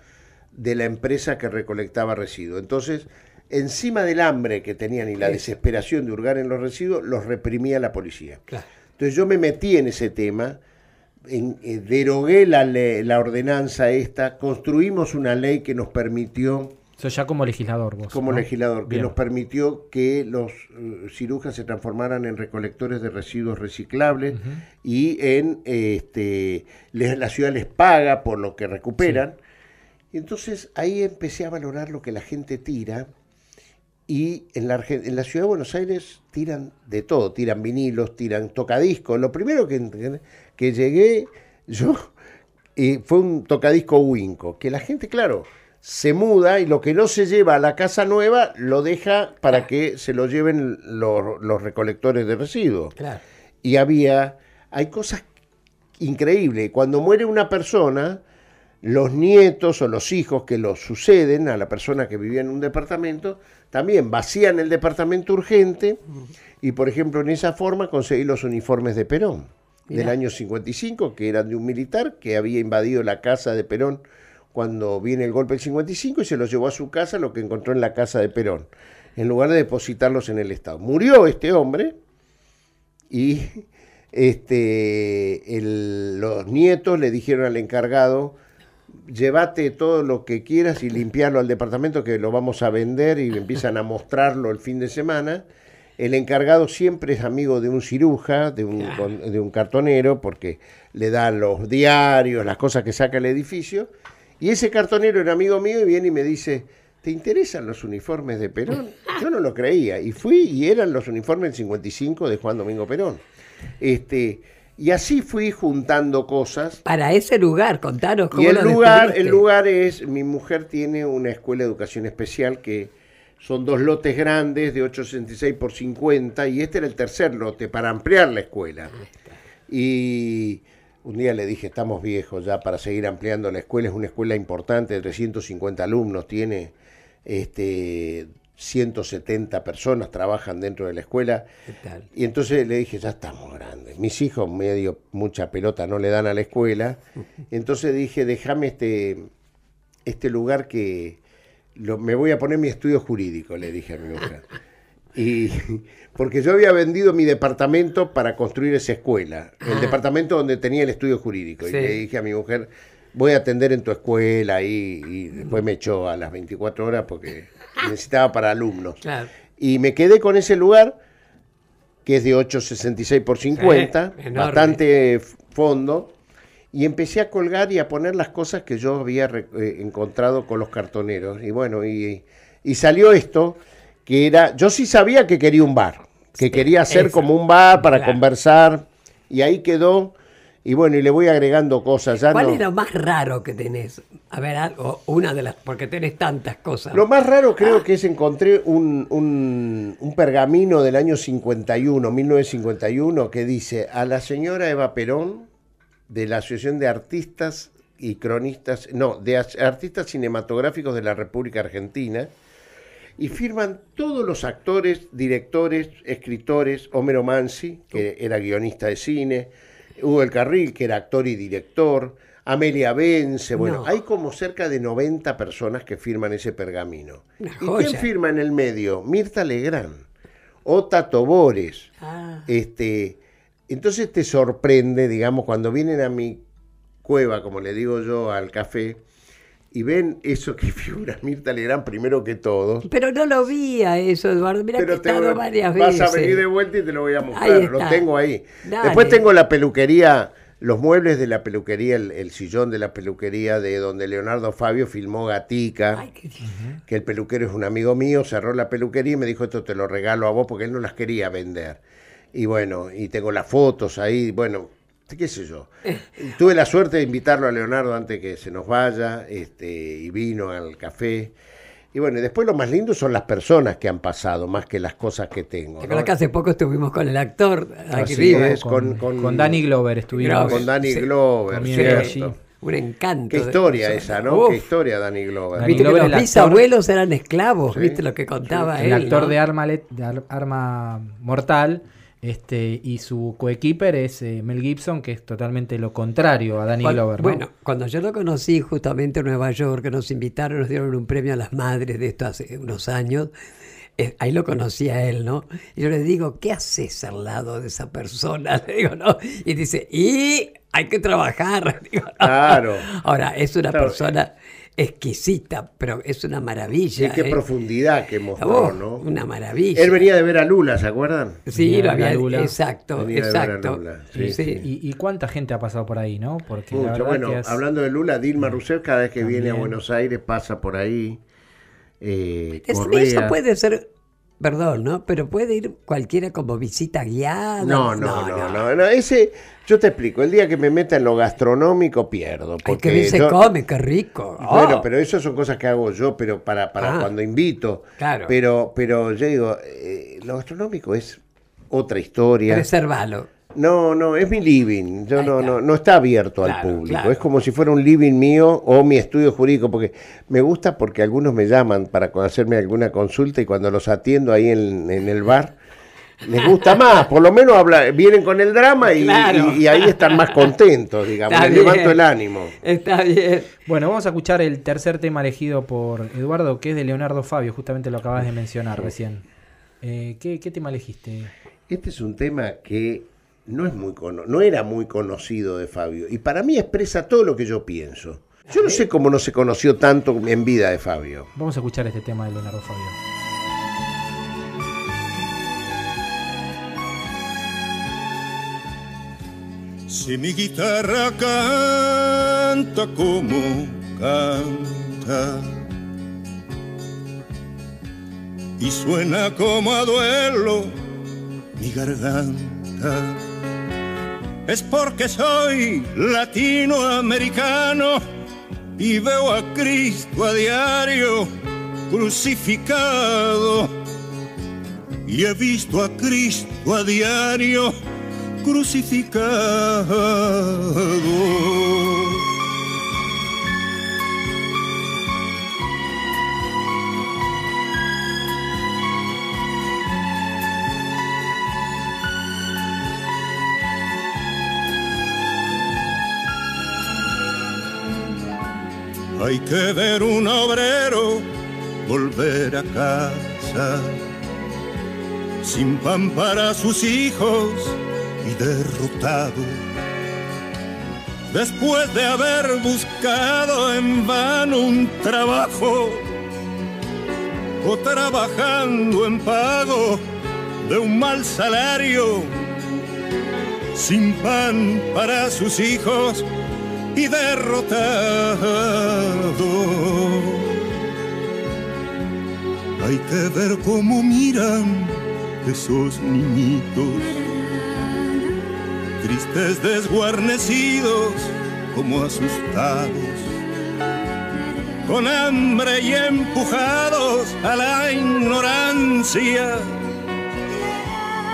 de la empresa que recolectaba residuos. Entonces, encima del hambre que tenían y la desesperación de hurgar en los residuos, los reprimía la policía. Claro. Entonces yo me metí en ese tema, en- eh, derogué la, le- la ordenanza esta, construimos una ley que nos permitió Eso ya como legislador vos. como ¿no? legislador, que nos permitió que los eh, cirujas se transformaran en recolectores de residuos reciclables y en este les- la ciudad les paga por lo que recuperan. Y entonces ahí empecé a valorar lo que la gente tira y en la, en la ciudad de Buenos Aires tiran de todo, tiran vinilos, tiran tocadiscos. Lo primero que, que llegué yo eh, fue un tocadisco Winco, que la gente, claro, se muda y lo que no se lleva a la casa nueva lo deja para que se lo lleven los, los recolectores de residuos. Claro. Y había, hay cosas increíbles. Cuando muere una persona, los nietos o los hijos que lo suceden a la persona que vivía en un departamento, también vacían el departamento urgente y, por ejemplo, en esa forma conseguí los uniformes de Perón del año 55, que eran de un militar que había invadido la casa de Perón cuando viene el golpe del 55 y se los llevó a su casa, lo que encontró en la casa de Perón, en lugar de depositarlos en el Estado. Murió este hombre y este, el- los nietos le dijeron al encargado, llévate todo lo que quieras y limpiarlo al departamento que lo vamos a vender y empiezan a mostrarlo el fin de semana. El encargado siempre es amigo de un ciruja, de un, con- de un cartonero, porque le da los diarios, las cosas que saca el edificio. Y ese cartonero era amigo mío y viene y me dice, ¿te interesan los uniformes de Perón? Yo no lo creía. Y fui y eran los uniformes del 55 de Juan Domingo Perón. Este, y así fui juntando cosas. Para ese lugar, contanos cómo Y el lo lugar, el lugar es, mi mujer tiene una escuela de educación especial que son dos lotes grandes de 866 por 50 y este era el tercer lote para ampliar la escuela. Y un día le dije, estamos viejos ya para seguir ampliando la escuela, es una escuela importante de 350 alumnos, tiene este 170 personas trabajan dentro de la escuela. ¿Qué tal? Y entonces le dije, ya estamos grandes. Mis hijos medio mucha pelota no le dan a la escuela. Entonces dije, déjame este, este lugar que lo- me voy a poner mi estudio jurídico, le dije a mi mujer. Y porque yo había vendido mi departamento para construir esa escuela, el departamento donde tenía el estudio jurídico. Y le dije a mi mujer, voy a atender en tu escuela ahí. Y después me echó a las 24 horas porque necesitaba para alumnos. Claro. Y me quedé con ese lugar, que es de 8,66 por 50, Sí, enorme. bastante fondo, y empecé a colgar y a poner las cosas que yo había eh, encontrado con los cartoneros. Y bueno, y, y salió esto, que era, yo sí sabía que quería un bar, que quería hacer eso. como un bar para Claro. conversar, y ahí quedó, y bueno, y le voy agregando cosas. Ya ¿Cuál no- es lo más raro que tenés? A ver, algo, una de las, porque tenés tantas cosas. Lo más raro creo que es encontré un, un- un pergamino del año 51, 1951, que dice a la señora Eva Perón de la Asociación de Artistas y Cronistas, no, de as- Artistas Cinematográficos de la República Argentina, y firman todos los actores, directores, escritores, Homero Mansi, que era guionista de cine, Hugo El Carril, que era actor y director, Amelia Vence, bueno, No. hay como cerca de 90 personas que firman ese pergamino. ¿Y quién firma en el medio? Mirta Legrand, Ota Tobores, Ah, este, entonces te sorprende, digamos, cuando vienen a mi cueva, como le digo yo, al café, y ven eso que figura Mirta Legrand primero que todo. pero no lo vi a eso, Eduardo. Mira que he Pero estado varias vas veces. a venir de vuelta y te lo voy a mostrar. Lo tengo ahí. Dale. Después tengo la peluquería, los muebles de la peluquería, el, el sillón de la peluquería de donde Leonardo Fabio filmó Gatica. Ay, qué- que el peluquero es un amigo mío, cerró la peluquería y me dijo, esto te lo regalo a vos porque él no las quería vender. Y bueno, y tengo las fotos ahí, bueno, qué sé yo. Tuve la suerte de invitarlo a Leonardo antes que se nos vaya, este, y vino al café. Y bueno, y después lo más lindo son las personas que han pasado, más que las cosas que tengo. ¿Te ¿no? que hace poco estuvimos con el actor aquí Así es. con, con- con- con Danny Glover estuvimos. Glover. Con Danny Sí. Glover, cierto. Un encanto. Qué historia esa, ¿no? Uf, Qué historia, Danny Glover. Danny Viste que Glover, los bisabuelos eran esclavos, Sí, viste lo que contaba el él. actor ¿no? de, arma, de Ar- arma mortal este y su coequiper es eh, Mel Gibson que es totalmente lo contrario a Danny Cuan- Glover ¿no? Bueno, cuando yo lo conocí justamente en Nueva York, que nos invitaron, nos dieron un premio a las madres de esto hace unos años, eh, ahí lo conocí a él, ¿no? Y yo le digo, ¿qué haces al lado de esa persona? Le digo, ¿no? Y dice, y hay que trabajar. Digo, "No". Claro. Ahora, es una Claro. persona exquisita, pero es una maravilla. Sí, qué ¿eh? profundidad que mostró, Oh, ¿no? Una maravilla. Él venía de ver a Lula, ¿se acuerdan? Sí, Venía lo de ver a había, Lula. exacto, Venía de ver a exacto. Lula, Sí, sí, ¿Y, y cuánta gente ha pasado por ahí, no? Porque Mucho. Bueno, que es- hablando de Lula, Dilma Rousseff cada vez que viene a. Buenos Aires pasa por ahí. Eh, Correa. eso puede ser perdón, ¿no? Pero puede ir cualquiera como visita guiada. No, no, no, no, no, Ese, yo te explico, el día que me meta en lo gastronómico pierdo. Ay, Porque qué bien se yo- come, qué rico. Bueno, Oh. pero eso son cosas que hago yo, pero para, para Ah. cuando invito. Claro. Pero, pero yo digo, eh, lo gastronómico es otra historia. Reservalo. No, no, es mi living. Yo no, está. no, no está abierto al público. claro. Es como si fuera un living mío o mi estudio jurídico, porque me gusta porque algunos me llaman para hacerme alguna consulta y cuando los atiendo ahí en, en el bar, les gusta más. Por lo menos habla, vienen con el drama y, Claro. y- y ahí están más contentos, digamos. Está Les levanto el ánimo. Está bien. Bueno, vamos a escuchar el tercer tema elegido por Eduardo, que es de Leonardo Fabio, justamente lo acabas de mencionar recién. Eh, ¿qué, qué tema elegiste? Este es un tema que no es muy cono- no era muy conocido de Fabio y para mí expresa todo lo que yo pienso. Yo no sé cómo no se conoció tanto en vida de Fabio. Vamos a escuchar este tema de Leonardo Fabio. Si mi guitarra canta como canta y suena como a duelo mi garganta, es porque soy latinoamericano y veo a Cristo a diario crucificado y he visto a Cristo a diario crucificado. Hay que ver un obrero volver a casa sin pan para sus hijos y derrotado. Después de haber buscado en vano un trabajo o trabajando en pago de un mal salario, sin pan para sus hijos y derrotado. Hay que ver cómo miran esos niñitos, tristes, desguarnecidos, como asustados, con hambre y empujados a la ignorancia.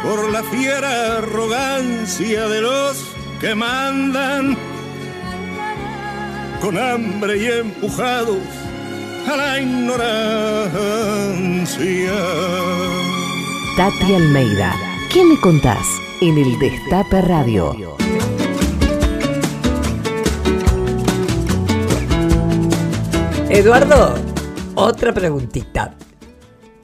Por la fiera arrogancia de los que mandan, con hambre y empujados a la ignorancia. Tati Almeida. ¿Qué me contás? En el Destape Radio. Eduardo, otra preguntita.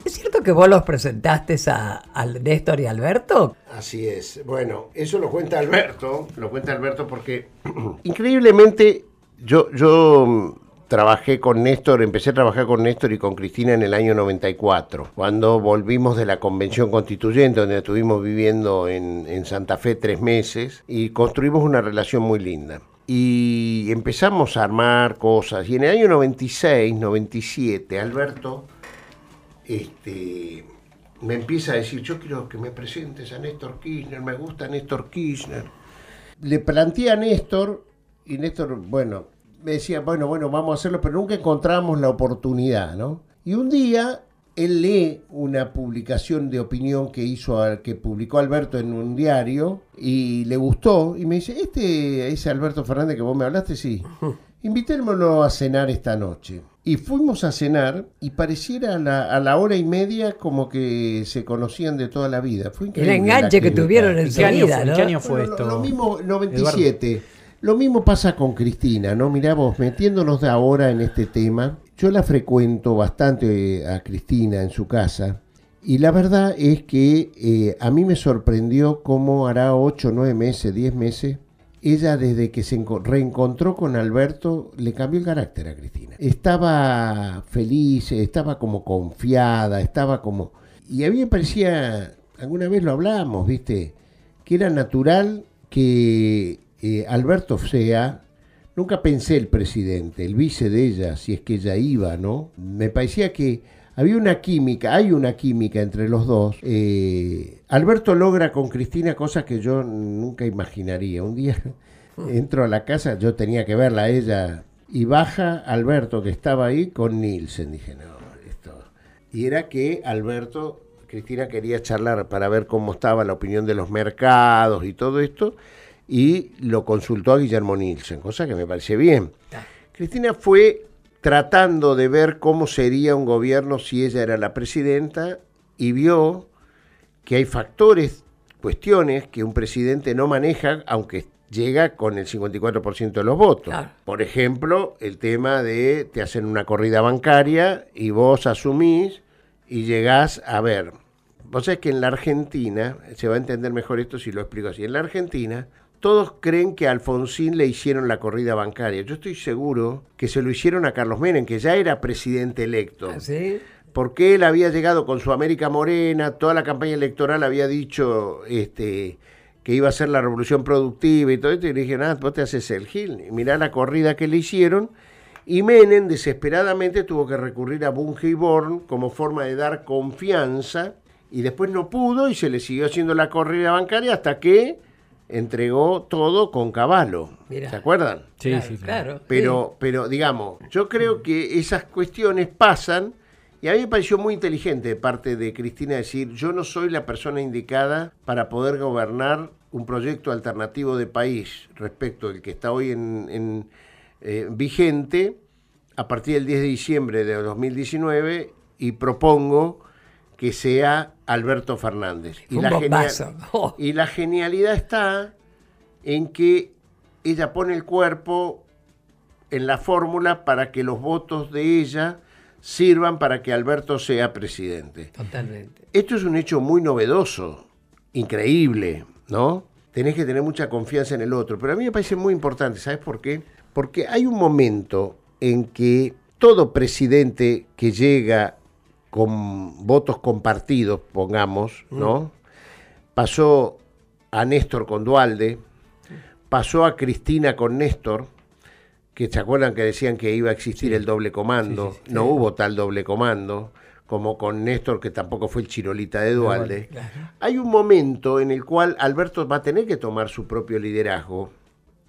¿Es cierto que vos los presentaste a, al Néstor y Alberto? Así es. Bueno, eso lo cuenta Alberto, lo cuenta Alberto porque increíblemente yo, mm, trabajé con Néstor, empecé a trabajar con Néstor y con Cristina en el año 94, cuando volvimos de la convención constituyente, donde estuvimos viviendo en, en Santa Fe tres meses y construimos una relación muy linda. Y empezamos a armar cosas. Y en el año 96, 97, Alberto este, me empieza a decir, yo quiero que me presentes a Néstor Kirchner, me gusta Néstor Kirchner. Le planteé a Néstor, y Néstor, bueno, me decía, bueno, bueno, vamos a hacerlo, pero nunca encontramos la oportunidad, ¿no? Y un día él lee una publicación de opinión que hizo, al- que publicó Alberto en un diario, y le gustó, y me dice, este, ese Alberto Fernández que vos me hablaste, sí. Invitémoslo a cenar esta noche. Y fuimos a cenar y pareciera a la, a la hora y media como que se conocían de toda la vida. Fue El increíble enganche la que tuvieron ¿En enseguida, fue, ¿no? ¿en qué año fue Bueno, esto? Lo, lo mismo, 97. Lo mismo pasa con Cristina, ¿no? Mirá vos, metiéndonos de ahora en este tema, yo la frecuento bastante eh, a Cristina en su casa y la verdad es que eh, a mí me sorprendió cómo hará 8, 9 meses, 10 meses, ella desde que se enco- reencontró con Alberto le cambió el carácter a Cristina. Estaba feliz, estaba como confiada, estaba como... Y a mí me parecía, alguna vez lo hablamos, ¿viste? Que era natural que eh, Alberto sea, nunca pensé el presidente, el vice de ella, si es que ella iba, ¿no? Me parecía que había una química, hay una química entre los dos. Eh, Alberto logra con Cristina cosas que yo nunca imaginaría. Un día entro a la casa, yo tenía que verla a ella, y baja Alberto que estaba ahí con Nielsen. Dije, no, esto. Y era que Alberto, Cristina quería charlar para ver cómo estaba la opinión de los mercados y todo esto, y lo consultó a Guillermo Nielsen, cosa que me parece bien. Cristina fue tratando de ver cómo sería un gobierno si ella era la presidenta y vio que hay factores, cuestiones que un presidente no maneja, aunque llega con el 54% de los votos. Por ejemplo, el tema de te hacen una corrida bancaria y vos asumís y llegás a ver. Vos sabés que en la Argentina, se va a entender mejor esto si lo explico así, en la Argentina todos creen que a Alfonsín le hicieron la corrida bancaria. Yo estoy seguro que se lo hicieron a Carlos Menem, que ya era presidente electo. ¿Sí? Porque él había llegado con su América Morena, toda la campaña electoral había dicho este, que iba a ser la revolución productiva y todo esto, y le dije, nada, vos te haces el gil. Y mirá la corrida que le hicieron. Y Menem desesperadamente tuvo que recurrir a Bunge y Born como forma de dar confianza, y después no pudo y se le siguió haciendo la corrida bancaria hasta que entregó todo con caballo. ¿Se acuerdan? Sí, Claro, sí, claro. Pero, pero digamos, yo creo que esas cuestiones pasan y a mí me pareció muy inteligente de parte de Cristina decir, yo no soy la persona indicada para poder gobernar un proyecto alternativo de país respecto del que está hoy en, en, eh, vigente a partir del 10 de diciembre de 2019 y propongo que sea Alberto Fernández. Oh. y la genialidad está en que ella pone el cuerpo en la fórmula para que los votos de ella sirvan para que Alberto sea presidente. Totalmente. Esto es un hecho muy novedoso, increíble, ¿no? Tenés que tener mucha confianza en el otro, pero a mí me parece muy importante, ¿sabes por qué? Porque hay un momento en que todo presidente que llega con votos compartidos, pongamos, ¿no? Pasó a Néstor con Dualde, pasó a Cristina con Néstor, que se acuerdan que decían que iba a existir el doble comando, no hubo tal doble comando, como con Néstor, que tampoco fue el chirolita de Dualde. Hay un momento en el cual Alberto va a tener que tomar su propio liderazgo,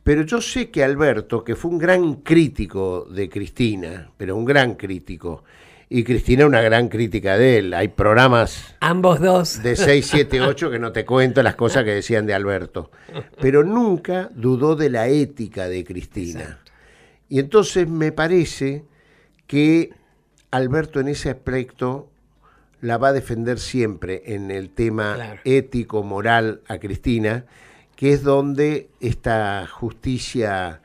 pero yo sé que Alberto, que fue un gran crítico de Cristina, pero un gran crítico, y Cristina una gran crítica de él, hay programas Ambos dos. de 6, 7, 8 que no te cuento las cosas que decían de Alberto. Pero nunca dudó de la ética de Cristina. Y entonces me parece que Alberto en ese aspecto la va a defender siempre en el tema Claro. ético, moral a Cristina, que es donde esta justicia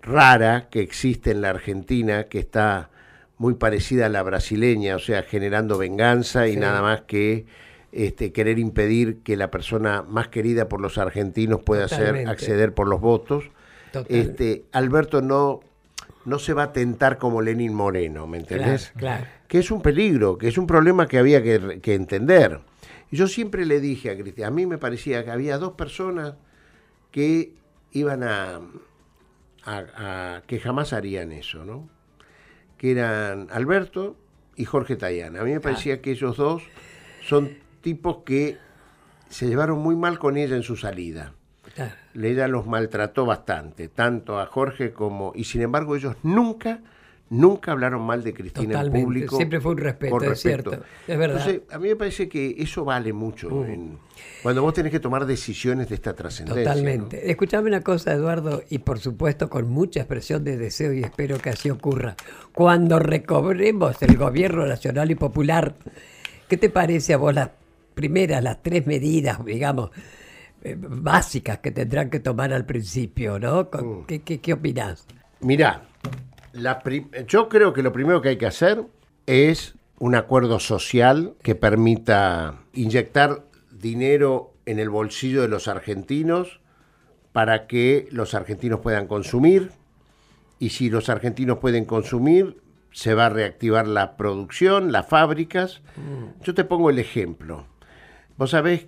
rara que existe en la Argentina, que está muy parecida a la brasileña, o sea, generando venganza y Sí. nada más que este, querer impedir que la persona más querida por los argentinos pueda Totalmente. acceder por los votos. Total. Este, Alberto no, no se va a tentar como Lenin Moreno, ¿me entendés? Claro, claro. Que es un peligro, que es un problema que había que, que entender. Y yo siempre le dije a Cristina, a mí me parecía que había dos personas que iban a, a- a- que jamás harían eso, ¿no? Que eran Alberto y Jorge Tayana. A mí me parecía que ellos dos son tipos que se llevaron muy mal con ella en su salida. Claro. Ella los maltrató bastante, tanto a Jorge como... Y sin embargo ellos nunca, nunca hablaron mal de Cristina Totalmente, en público. siempre fue un respeto, es cierto, es verdad. Entonces, a mí me parece que eso vale mucho Uh. en- cuando vos tenés que tomar decisiones de esta trascendencia. ¿no? Totalmente. Escuchame una cosa, Eduardo, y por supuesto con mucha expresión de deseo y espero que así ocurra. Cuando recobremos el gobierno nacional y popular, ¿qué te parece a vos las primeras, las tres medidas, digamos, eh, básicas que tendrán que tomar al principio, ¿no? ¿Qué, qué, qué opinás? Mirá, la yo creo que lo primero que hay que hacer es un acuerdo social que permita inyectar dinero en el bolsillo de los argentinos para que los argentinos puedan consumir y si los argentinos pueden consumir se va a reactivar la producción, las fábricas. Yo te pongo el ejemplo. Vos sabés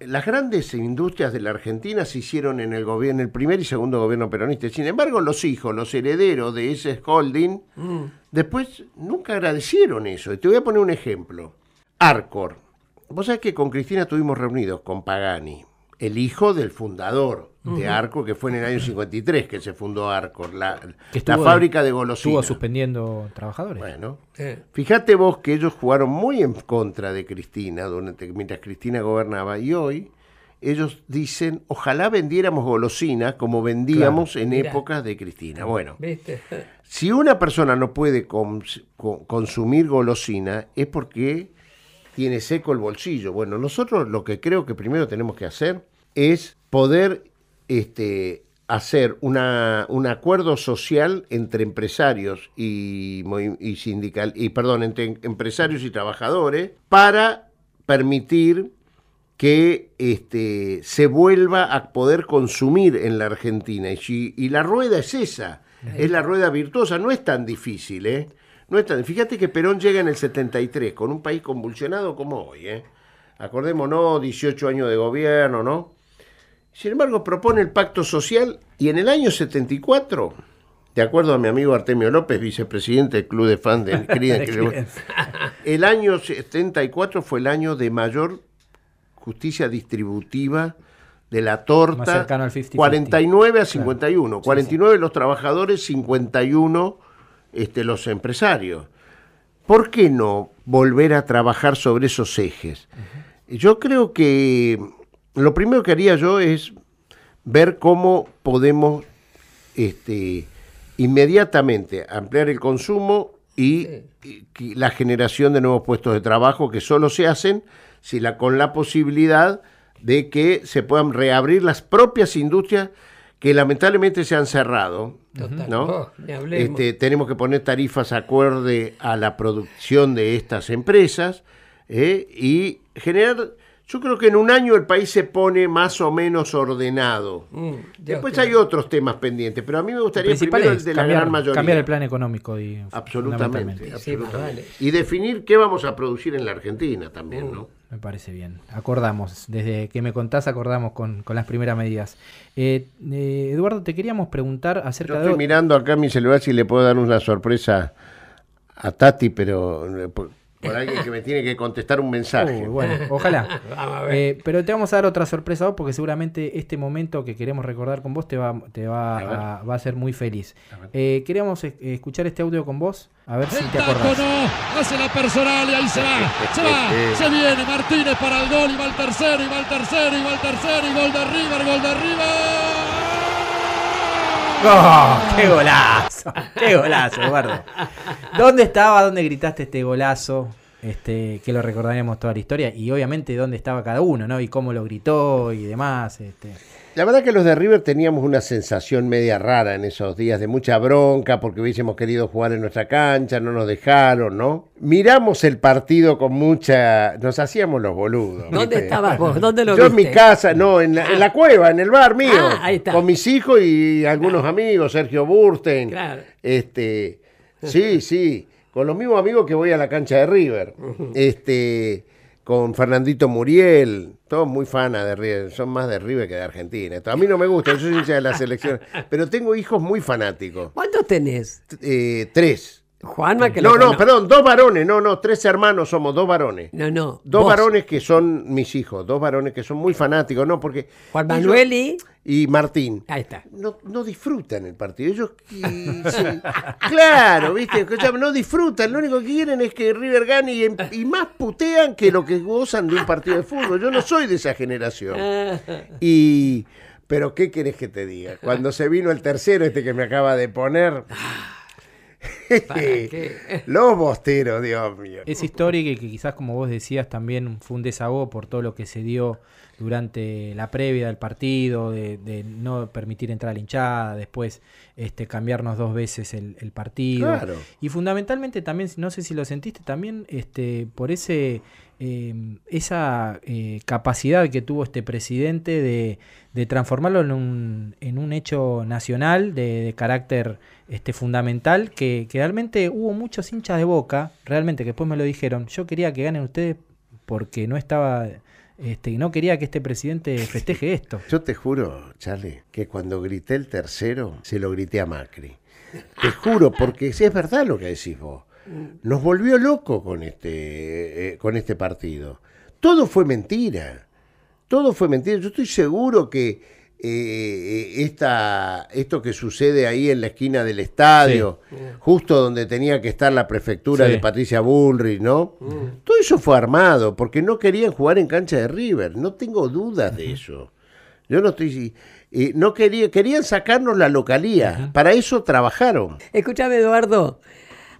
las grandes industrias de la Argentina se hicieron en el gobierno, el primer y segundo gobierno peronista. Sin embargo, los hijos, los herederos de ese holding, Mm. después nunca agradecieron eso. Y te voy a poner un ejemplo. Arcor. Vos sabés que con Cristina estuvimos reunidos con Pagani, el hijo del fundador de Ujú. Arcor, que fue en el año 53 que se fundó Arcor, la, estuvo- fábrica de Estuvo golosinas. suspendiendo trabajadores. Bueno, Fíjate vos que ellos jugaron muy en contra de Cristina durante, mientras Cristina gobernaba y hoy ellos dicen, ojalá vendiéramos golosinas como vendíamos Claro, en mirá. épocas de Cristina. Bueno, ¿Viste? si una persona no puede cons- co- consumir golosina es porque tiene seco el bolsillo. Bueno, nosotros lo que creo que primero tenemos que hacer es poder este, hacer una, un acuerdo social entre empresarios y, sindical y perdón entre empresarios y trabajadores para permitir que este, se vuelva a poder consumir en la Argentina. Y, y la rueda es esa, es la rueda virtuosa, no es tan difícil, ¿eh? No es tan, fíjate que Perón llega en el 73, con un país convulsionado como hoy, ¿eh? Acordémonos, 18 años de gobierno, ¿no? Sin embargo, propone el pacto social y en el año 74, de acuerdo a mi amigo Artemio López, vicepresidente del Club de Fans de Creedence, el año 74 fue el año de mayor justicia distributiva de la Más torta, cercano al 50-50. 49 a 51, 49 los trabajadores, 51 este, los empresarios. ¿Por qué no volver a trabajar sobre esos ejes? Yo creo que lo primero que haría yo es ver cómo podemos este, inmediatamente ampliar el consumo y, y la generación de nuevos puestos de trabajo que solo se hacen si la, con la posibilidad de que se puedan reabrir las propias industrias que lamentablemente se han cerrado. Total. ¿no? Oh. Este, tenemos que poner tarifas acorde a la producción de estas empresas ¿eh? y generar, yo creo que en un año el país se pone más o menos ordenado. Mm, Después hay otros temas pendientes, pero a mí me gustaría primero es el de la cambiar, gran mayoría. cambiar el plan económico. y- Absolutamente. Sí, más absolutamente. vale. Y definir qué vamos a producir en la Argentina Mm. también, ¿no? Me parece bien. Acordamos, desde que me contás, acordamos con, con las primeras medidas. Eh, eh, Eduardo, te queríamos preguntar Yo acerca estoy de... mirando acá mi celular si le puedo dar una sorpresa a Tati, pero eh, por, alguien que me tiene que contestar un mensaje. Uy, bueno, ojalá. Vamos a ver. Eh, pero te vamos a dar otra sorpresa a vos porque seguramente este momento que queremos recordar con vos te va, te va, A a, va a hacer muy feliz. Eh, queríamos escuchar este audio con vos, a ver si te acordás. No, hace la personal y ahí se va, se va, se viene Martínez para el gol y va el tercero, y va el tercero, y va el tercero, y gol de River, gol de River. ¡Oh, ¡Qué golazo! ¡Qué golazo, Eduardo! ¿Dónde estaba? ¿Dónde gritaste este golazo? Este, que lo recordaremos toda la historia. Y obviamente dónde estaba cada uno, ¿no? Y cómo lo gritó y demás. Este. La verdad que los de River teníamos una sensación media rara en esos días, de mucha bronca, porque hubiésemos querido jugar en nuestra cancha, no nos dejaron, ¿no? Miramos el partido con mucha... Nos hacíamos los boludos. ¿Dónde ¿viste? estabas vos? ¿Dónde lo Yo en mi viste? casa, no, en la, en la cueva, en el bar mío, Ah, ahí está. con mis hijos y algunos amigos, Sergio Bursten. Claro. Este, sí, sí, con los mismos amigos que voy a la cancha de River. Este, con Fernandito Muriel, todos muy fanas de River, son más de River que de Argentina. A mí no me gusta, yo soy hincha de la selección, pero tengo hijos muy fanáticos. ¿Cuántos tenés? Eh, tres. Juanma, que No, lo no, cono- perdón, dos varones, no, no, tres hermanos somos, dos varones. No, no. Dos vos. varones que son mis hijos, dos varones que son muy fanáticos, ¿no? Porque. Juan ellos- Manuel y... y Martín. Ahí está. No, no disfrutan el partido. Ellos. sí. Claro, ¿viste? No disfrutan. Lo único que quieren es que River gane y, y más putean que lo que gozan de un partido de fútbol. Yo no soy de esa generación. Y. Pero, ¿qué querés que te diga? Cuando se vino el tercero, este que me acaba de poner. Qué? Los bosteros, Dios mío. Es histórica y que quizás, como vos decías, también fue un desahogo por todo lo que se dio durante la previa del partido, de, de no permitir entrar a la hinchada, después este, cambiarnos dos veces el, el partido. Claro. Y fundamentalmente también, no sé si lo sentiste, también este, por ese eh, esa eh, capacidad que tuvo este presidente de, de transformarlo en un, en un hecho nacional de, de carácter este, fundamental, que, que realmente hubo muchos hinchas de boca, realmente que después me lo dijeron, yo quería que ganen ustedes porque no estaba Este, no quería que este presidente festeje esto. Yo te juro, Charlie, que cuando grité el tercero, se lo grité a Macri. Te juro, porque si es verdad lo que decís vos. Nos volvió loco con este, eh, con este partido. Todo fue mentira. Todo fue mentira. Yo estoy seguro que eh, esta, esto que sucede ahí en la esquina del estadio, justo donde tenía que estar la prefectura Sí. de Patricia Bullrich, ¿no? Todo eso fue armado porque no querían jugar en cancha de River. No tengo dudas de eso. Yo no estoy. eh, no quería, querían sacarnos la localía. Para eso trabajaron. Escúchame, Eduardo.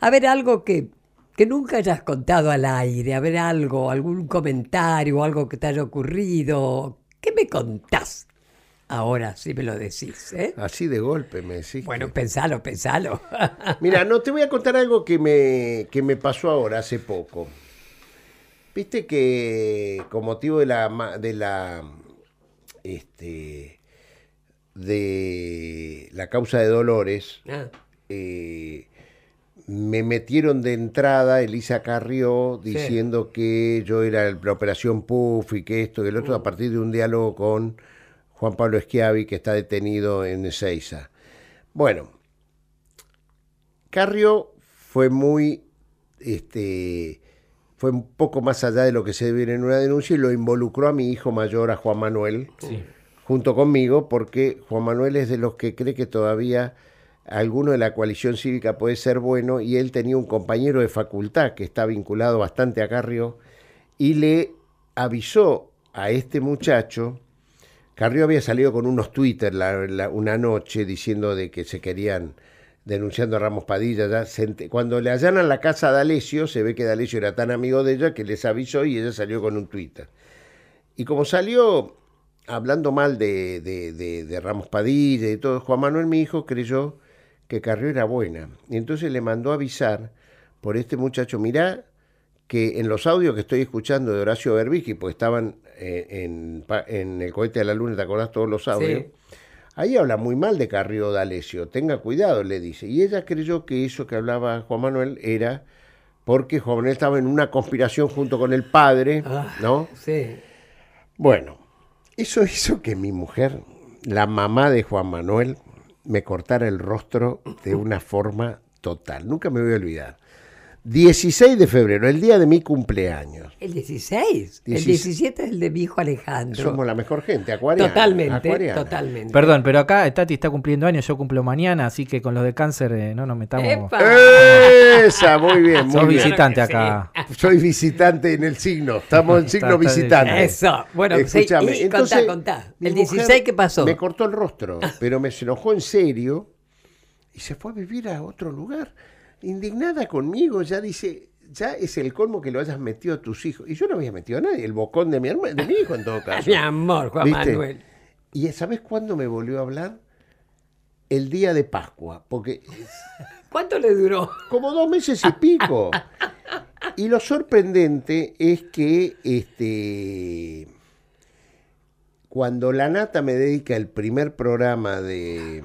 A ver, algo que, que nunca hayas contado al aire. A ver, algo, algún comentario, algo que te haya ocurrido. ¿Qué me contás? Ahora sí me lo decís, ¿eh? Así de golpe me decís. Bueno, pensalo, pensalo. Mira, no te voy a contar algo que me, que me pasó ahora, hace poco. Viste que con motivo de la de la este de la causa de Dolores, Ah, eh, me metieron de entrada Elisa Carrió Sí. diciendo que yo era la operación Puff y que esto y el otro a partir de un diálogo con Juan Pablo Schiavi que está detenido en Ezeiza. Bueno, Carrió fue muy este fue un poco más allá de lo que se debe en una denuncia y lo involucró a mi hijo mayor, a Juan Manuel, junto conmigo, porque Juan Manuel es de los que cree que todavía alguno de la coalición cívica puede ser bueno y él tenía un compañero de facultad que está vinculado bastante a Carrió y le avisó a este muchacho, Carrió había salido con unos Twitter una noche diciendo de que se querían denunciando a Ramos Padilla. ya cuando le allanan la casa a D'Alessio, se ve que D'Alessio era tan amigo de ella que les avisó y ella salió con un Twitter. Y como salió hablando mal de, de- de- de Ramos Padilla y todo, Juan Manuel, mi hijo, creyó que Carrió era buena. Y entonces le mandó avisar por este muchacho, mirá que en los audios que estoy escuchando de Horacio Berbisky, pues estaban eh, en, el cohete de la luna, ¿te acordás todos los audios? Sí. Ahí habla muy mal de Carrió D'Alessio, tenga cuidado, le dice. Y ella creyó que eso que hablaba Juan Manuel era porque Juan Manuel estaba en una conspiración junto con el padre, Ah. ¿no? sí. Bueno, eso hizo que mi mujer, la mamá de Juan Manuel, me cortara el rostro de una forma total. Nunca me voy a olvidar. 16 de febrero, el día de mi cumpleaños. El 16. El 16. 17 es el de mi hijo Alejandro. Somos la mejor gente, acuariana. Totalmente, acuariana. totalmente. Perdón, pero acá Tati está cumpliendo años, yo cumplo mañana, así que con los de cáncer eh, no nos metamos. ¡Epa! Esa, muy bien, muy bien. visitante acá. Soy visitante en el signo, estamos en signo Está- está visitante. Eso. Bueno, sí, Escúchame, y entonces, contá, contá. El mujer 16, ¿qué pasó? Me cortó el rostro, pero me se enojó en serio y se fue a vivir a otro lugar. Indignada conmigo, ya dice, ya es el colmo que lo hayas metido a tus hijos. Y yo no había metido a nadie, el bocón de mi, herma- de mi hijo en todo caso. Mi amor, Juan ¿Viste? Manuel. ¿Y sabes cuándo me volvió a hablar? El día de Pascua, porque ¿Cuánto le duró? como dos meses y pico. Y lo sorprendente es que este cuando la Nata me dedica el primer programa de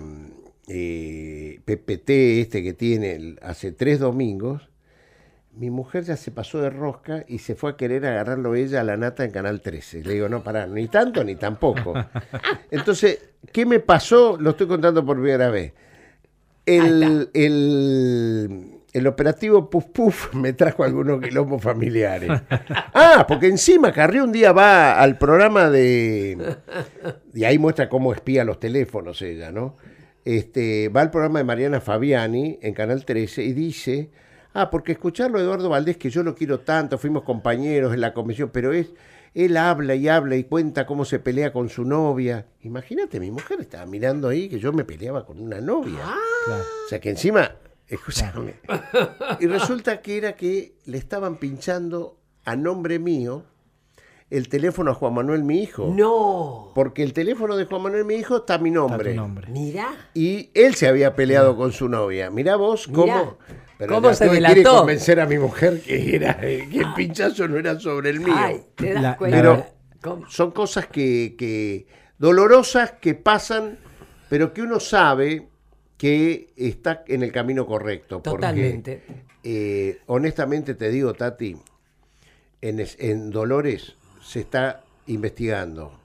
eh, PPT, este que tiene hace tres domingos, mi mujer ya se pasó de rosca y se fue a querer agarrarlo ella a la Nata en Canal 13. Le digo, no, pará, ni tanto ni tampoco. Entonces, ¿qué me pasó? Lo estoy contando por primera vez. El, el, el operativo Puf Puf me trajo algunos quilombos familiares. Ah, porque encima Carrió un día va al programa de... Y ahí muestra cómo espía los teléfonos ella, ¿no? Este, va al programa de Mariana Fabiani en Canal 13 y dice, ah, porque escucharlo a Eduardo Valdés, que yo lo quiero tanto, fuimos compañeros en la comisión, pero es, él habla y habla y cuenta cómo se pelea con su novia. Imagínate, mi mujer estaba mirando ahí que yo me peleaba con una novia. O sea que encima, escúchame. Y resulta que era que le estaban pinchando a nombre mío el teléfono a Juan Manuel, mi hijo. No. Porque el teléfono de Juan Manuel, mi hijo, está mi Está nombre. tu nombre. Mirá. Y él se había peleado con su novia. Mirá vos cómo. Mirá, Pero cómo se delató. y convencer a mi mujer que, era, que el pinchazo no era sobre el mío. Ay, te das La- cuenta. Pero ¿Cómo? son cosas que, que dolorosas que pasan, pero que uno sabe que está en el camino correcto. porque, Totalmente. eh, honestamente te digo, Tati, en, en Dolores se está investigando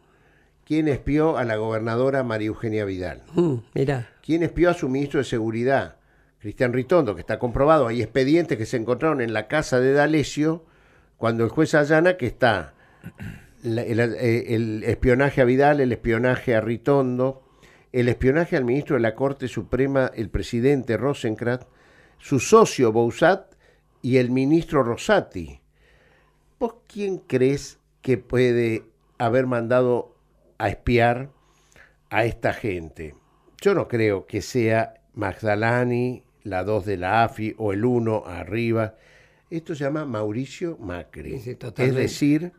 quién espió a la gobernadora María Eugenia Vidal. Mm, mira. ¿Quién espió a su ministro de Seguridad? Cristian Ritondo, que está comprobado. Hay expedientes que se encontraron en la casa de D'Alessio cuando el juez allana que está la- el, eh, el espionaje a Vidal, el espionaje a Ritondo, el espionaje al ministro de la Corte Suprema, el presidente Rosenkrantz, su socio Bousat y el ministro Rosati. ¿Vos quién crees que puede haber mandado a espiar a esta gente? Yo no creo que sea Magdalani, la 2 de la AFI o el 1 arriba. Esto se llama Mauricio Macri. Sí, es decir,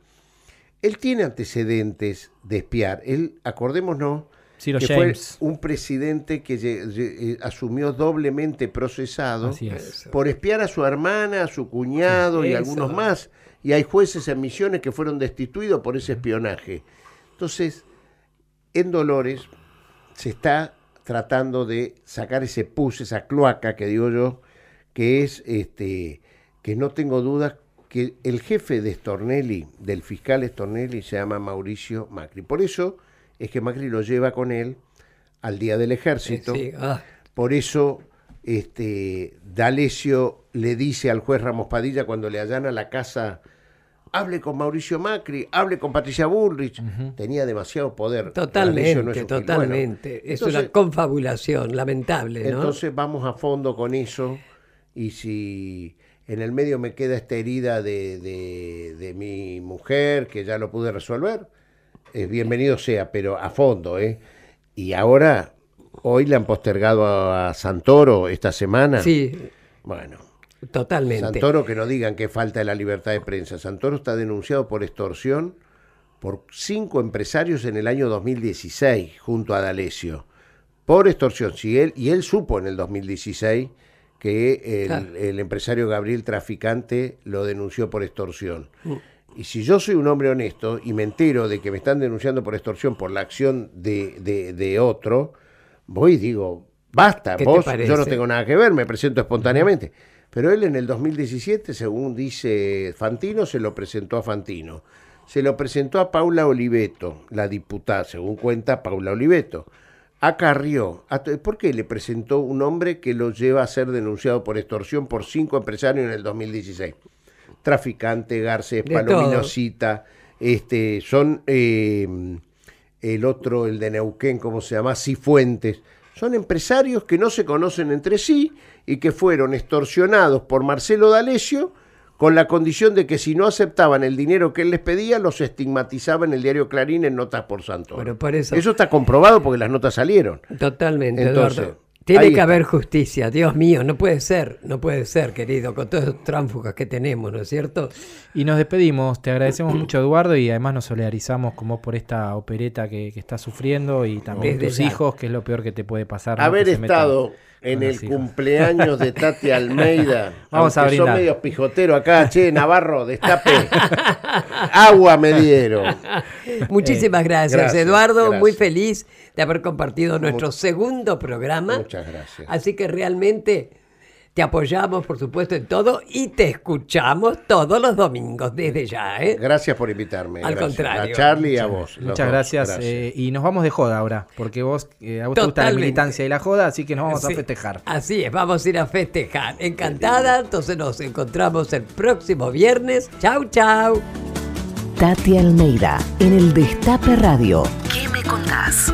él tiene antecedentes de espiar. Él, acordémonos, Ciro que James. fue un presidente que eh, asumió doblemente procesado es. por espiar a su hermana, a su cuñado y Eso. algunos más. Y hay jueces en Misiones que fueron destituidos por ese espionaje. Entonces, en Dolores se está tratando de sacar ese pus, esa cloaca que digo yo, que es este que no tengo dudas que el jefe de Stornelli, del fiscal Stornelli, se llama Mauricio Macri. Por eso es que Macri lo lleva con él al día del ejército. Sí, ah, Por eso este, D'Alessio le dice al juez Ramos Padilla cuando le allana la casa, hable con Mauricio Macri, hable con Patricia Bullrich. Tenía demasiado poder. Totalmente, no es totalmente. Bueno, es entonces- una confabulación lamentable, ¿no? entonces vamos a fondo con eso y si en el medio me queda esta herida de, de- de mi mujer, que ya lo pude resolver, eh, bienvenido sea, pero a fondo. ¿eh? Y ahora, hoy le han postergado a, a Santoro esta semana. Sí, Bueno, totalmente. Santoro que no digan que falta de la libertad de prensa. Santoro está denunciado por extorsión por cinco empresarios en el año 2016 junto a D'Alessio. Por extorsión. Si él, y él supo en el 2016 que el, Claro. el empresario Gabriel Traficante lo denunció por extorsión. Mm. Y si yo soy un hombre honesto y me entero de que me están denunciando por extorsión por la acción de, de- de otro, voy y digo, basta, ¿Qué te vos, yo no tengo nada que ver, me presento espontáneamente. Pero él en el 2017, según dice Fantino, se lo presentó a Fantino. Se lo presentó a Paula Oliveto, la diputada, según cuenta Paula Oliveto. A Carrió. ¿Por qué le presentó un hombre que lo lleva a ser denunciado por extorsión por cinco empresarios en el 2016? Traficante, Garcés, De Palominosita, este, son eh, el otro, el de Neuquén, ¿cómo se llama? Cifuentes. Son empresarios que no se conocen entre sí y que fueron extorsionados por Marcelo D'Alessio con la condición de que si no aceptaban el dinero que él les pedía, los estigmatizaba en el diario Clarín en notas por Santo. Bueno, por eso- está comprobado porque las notas salieron. Totalmente, Entonces, Eduardo. Tiene ahí que está. haber justicia, Dios mío, no puede ser, no puede ser, querido, con todos los tránsfugas que tenemos, ¿no es cierto? Y nos despedimos, te agradecemos mucho Eduardo y además nos solidarizamos con vos por esta opereta que, que estás sufriendo y también Desde tus ya. hijos, que es lo peor que te puede pasar. Haber metan estado en el hijos. cumpleaños de Tati Almeida. Vamos a aunque son brindar. medios pijoteros acá, che, Navarro, destape. Agua me dieron. Muchísimas gracias, Eh, gracias, Eduardo, gracias. muy feliz de haber compartido nuestro segundo programa. Muchas gracias. Así que realmente te apoyamos, por supuesto, en todo y te escuchamos todos los domingos desde ya, ¿eh? Gracias por invitarme. Al gracias. contrario. A Charlie y a vos. Muchas gracias. eh, y nos vamos de joda ahora, porque vos, eh, a vos te gusta la militancia y la joda, así que nos vamos Sí, a festejar. Así es, vamos a ir a festejar. Encantada, entonces nos encontramos el próximo viernes. Chau, chau. Tati Almeida en el Destape Radio. ¿Qué me contás?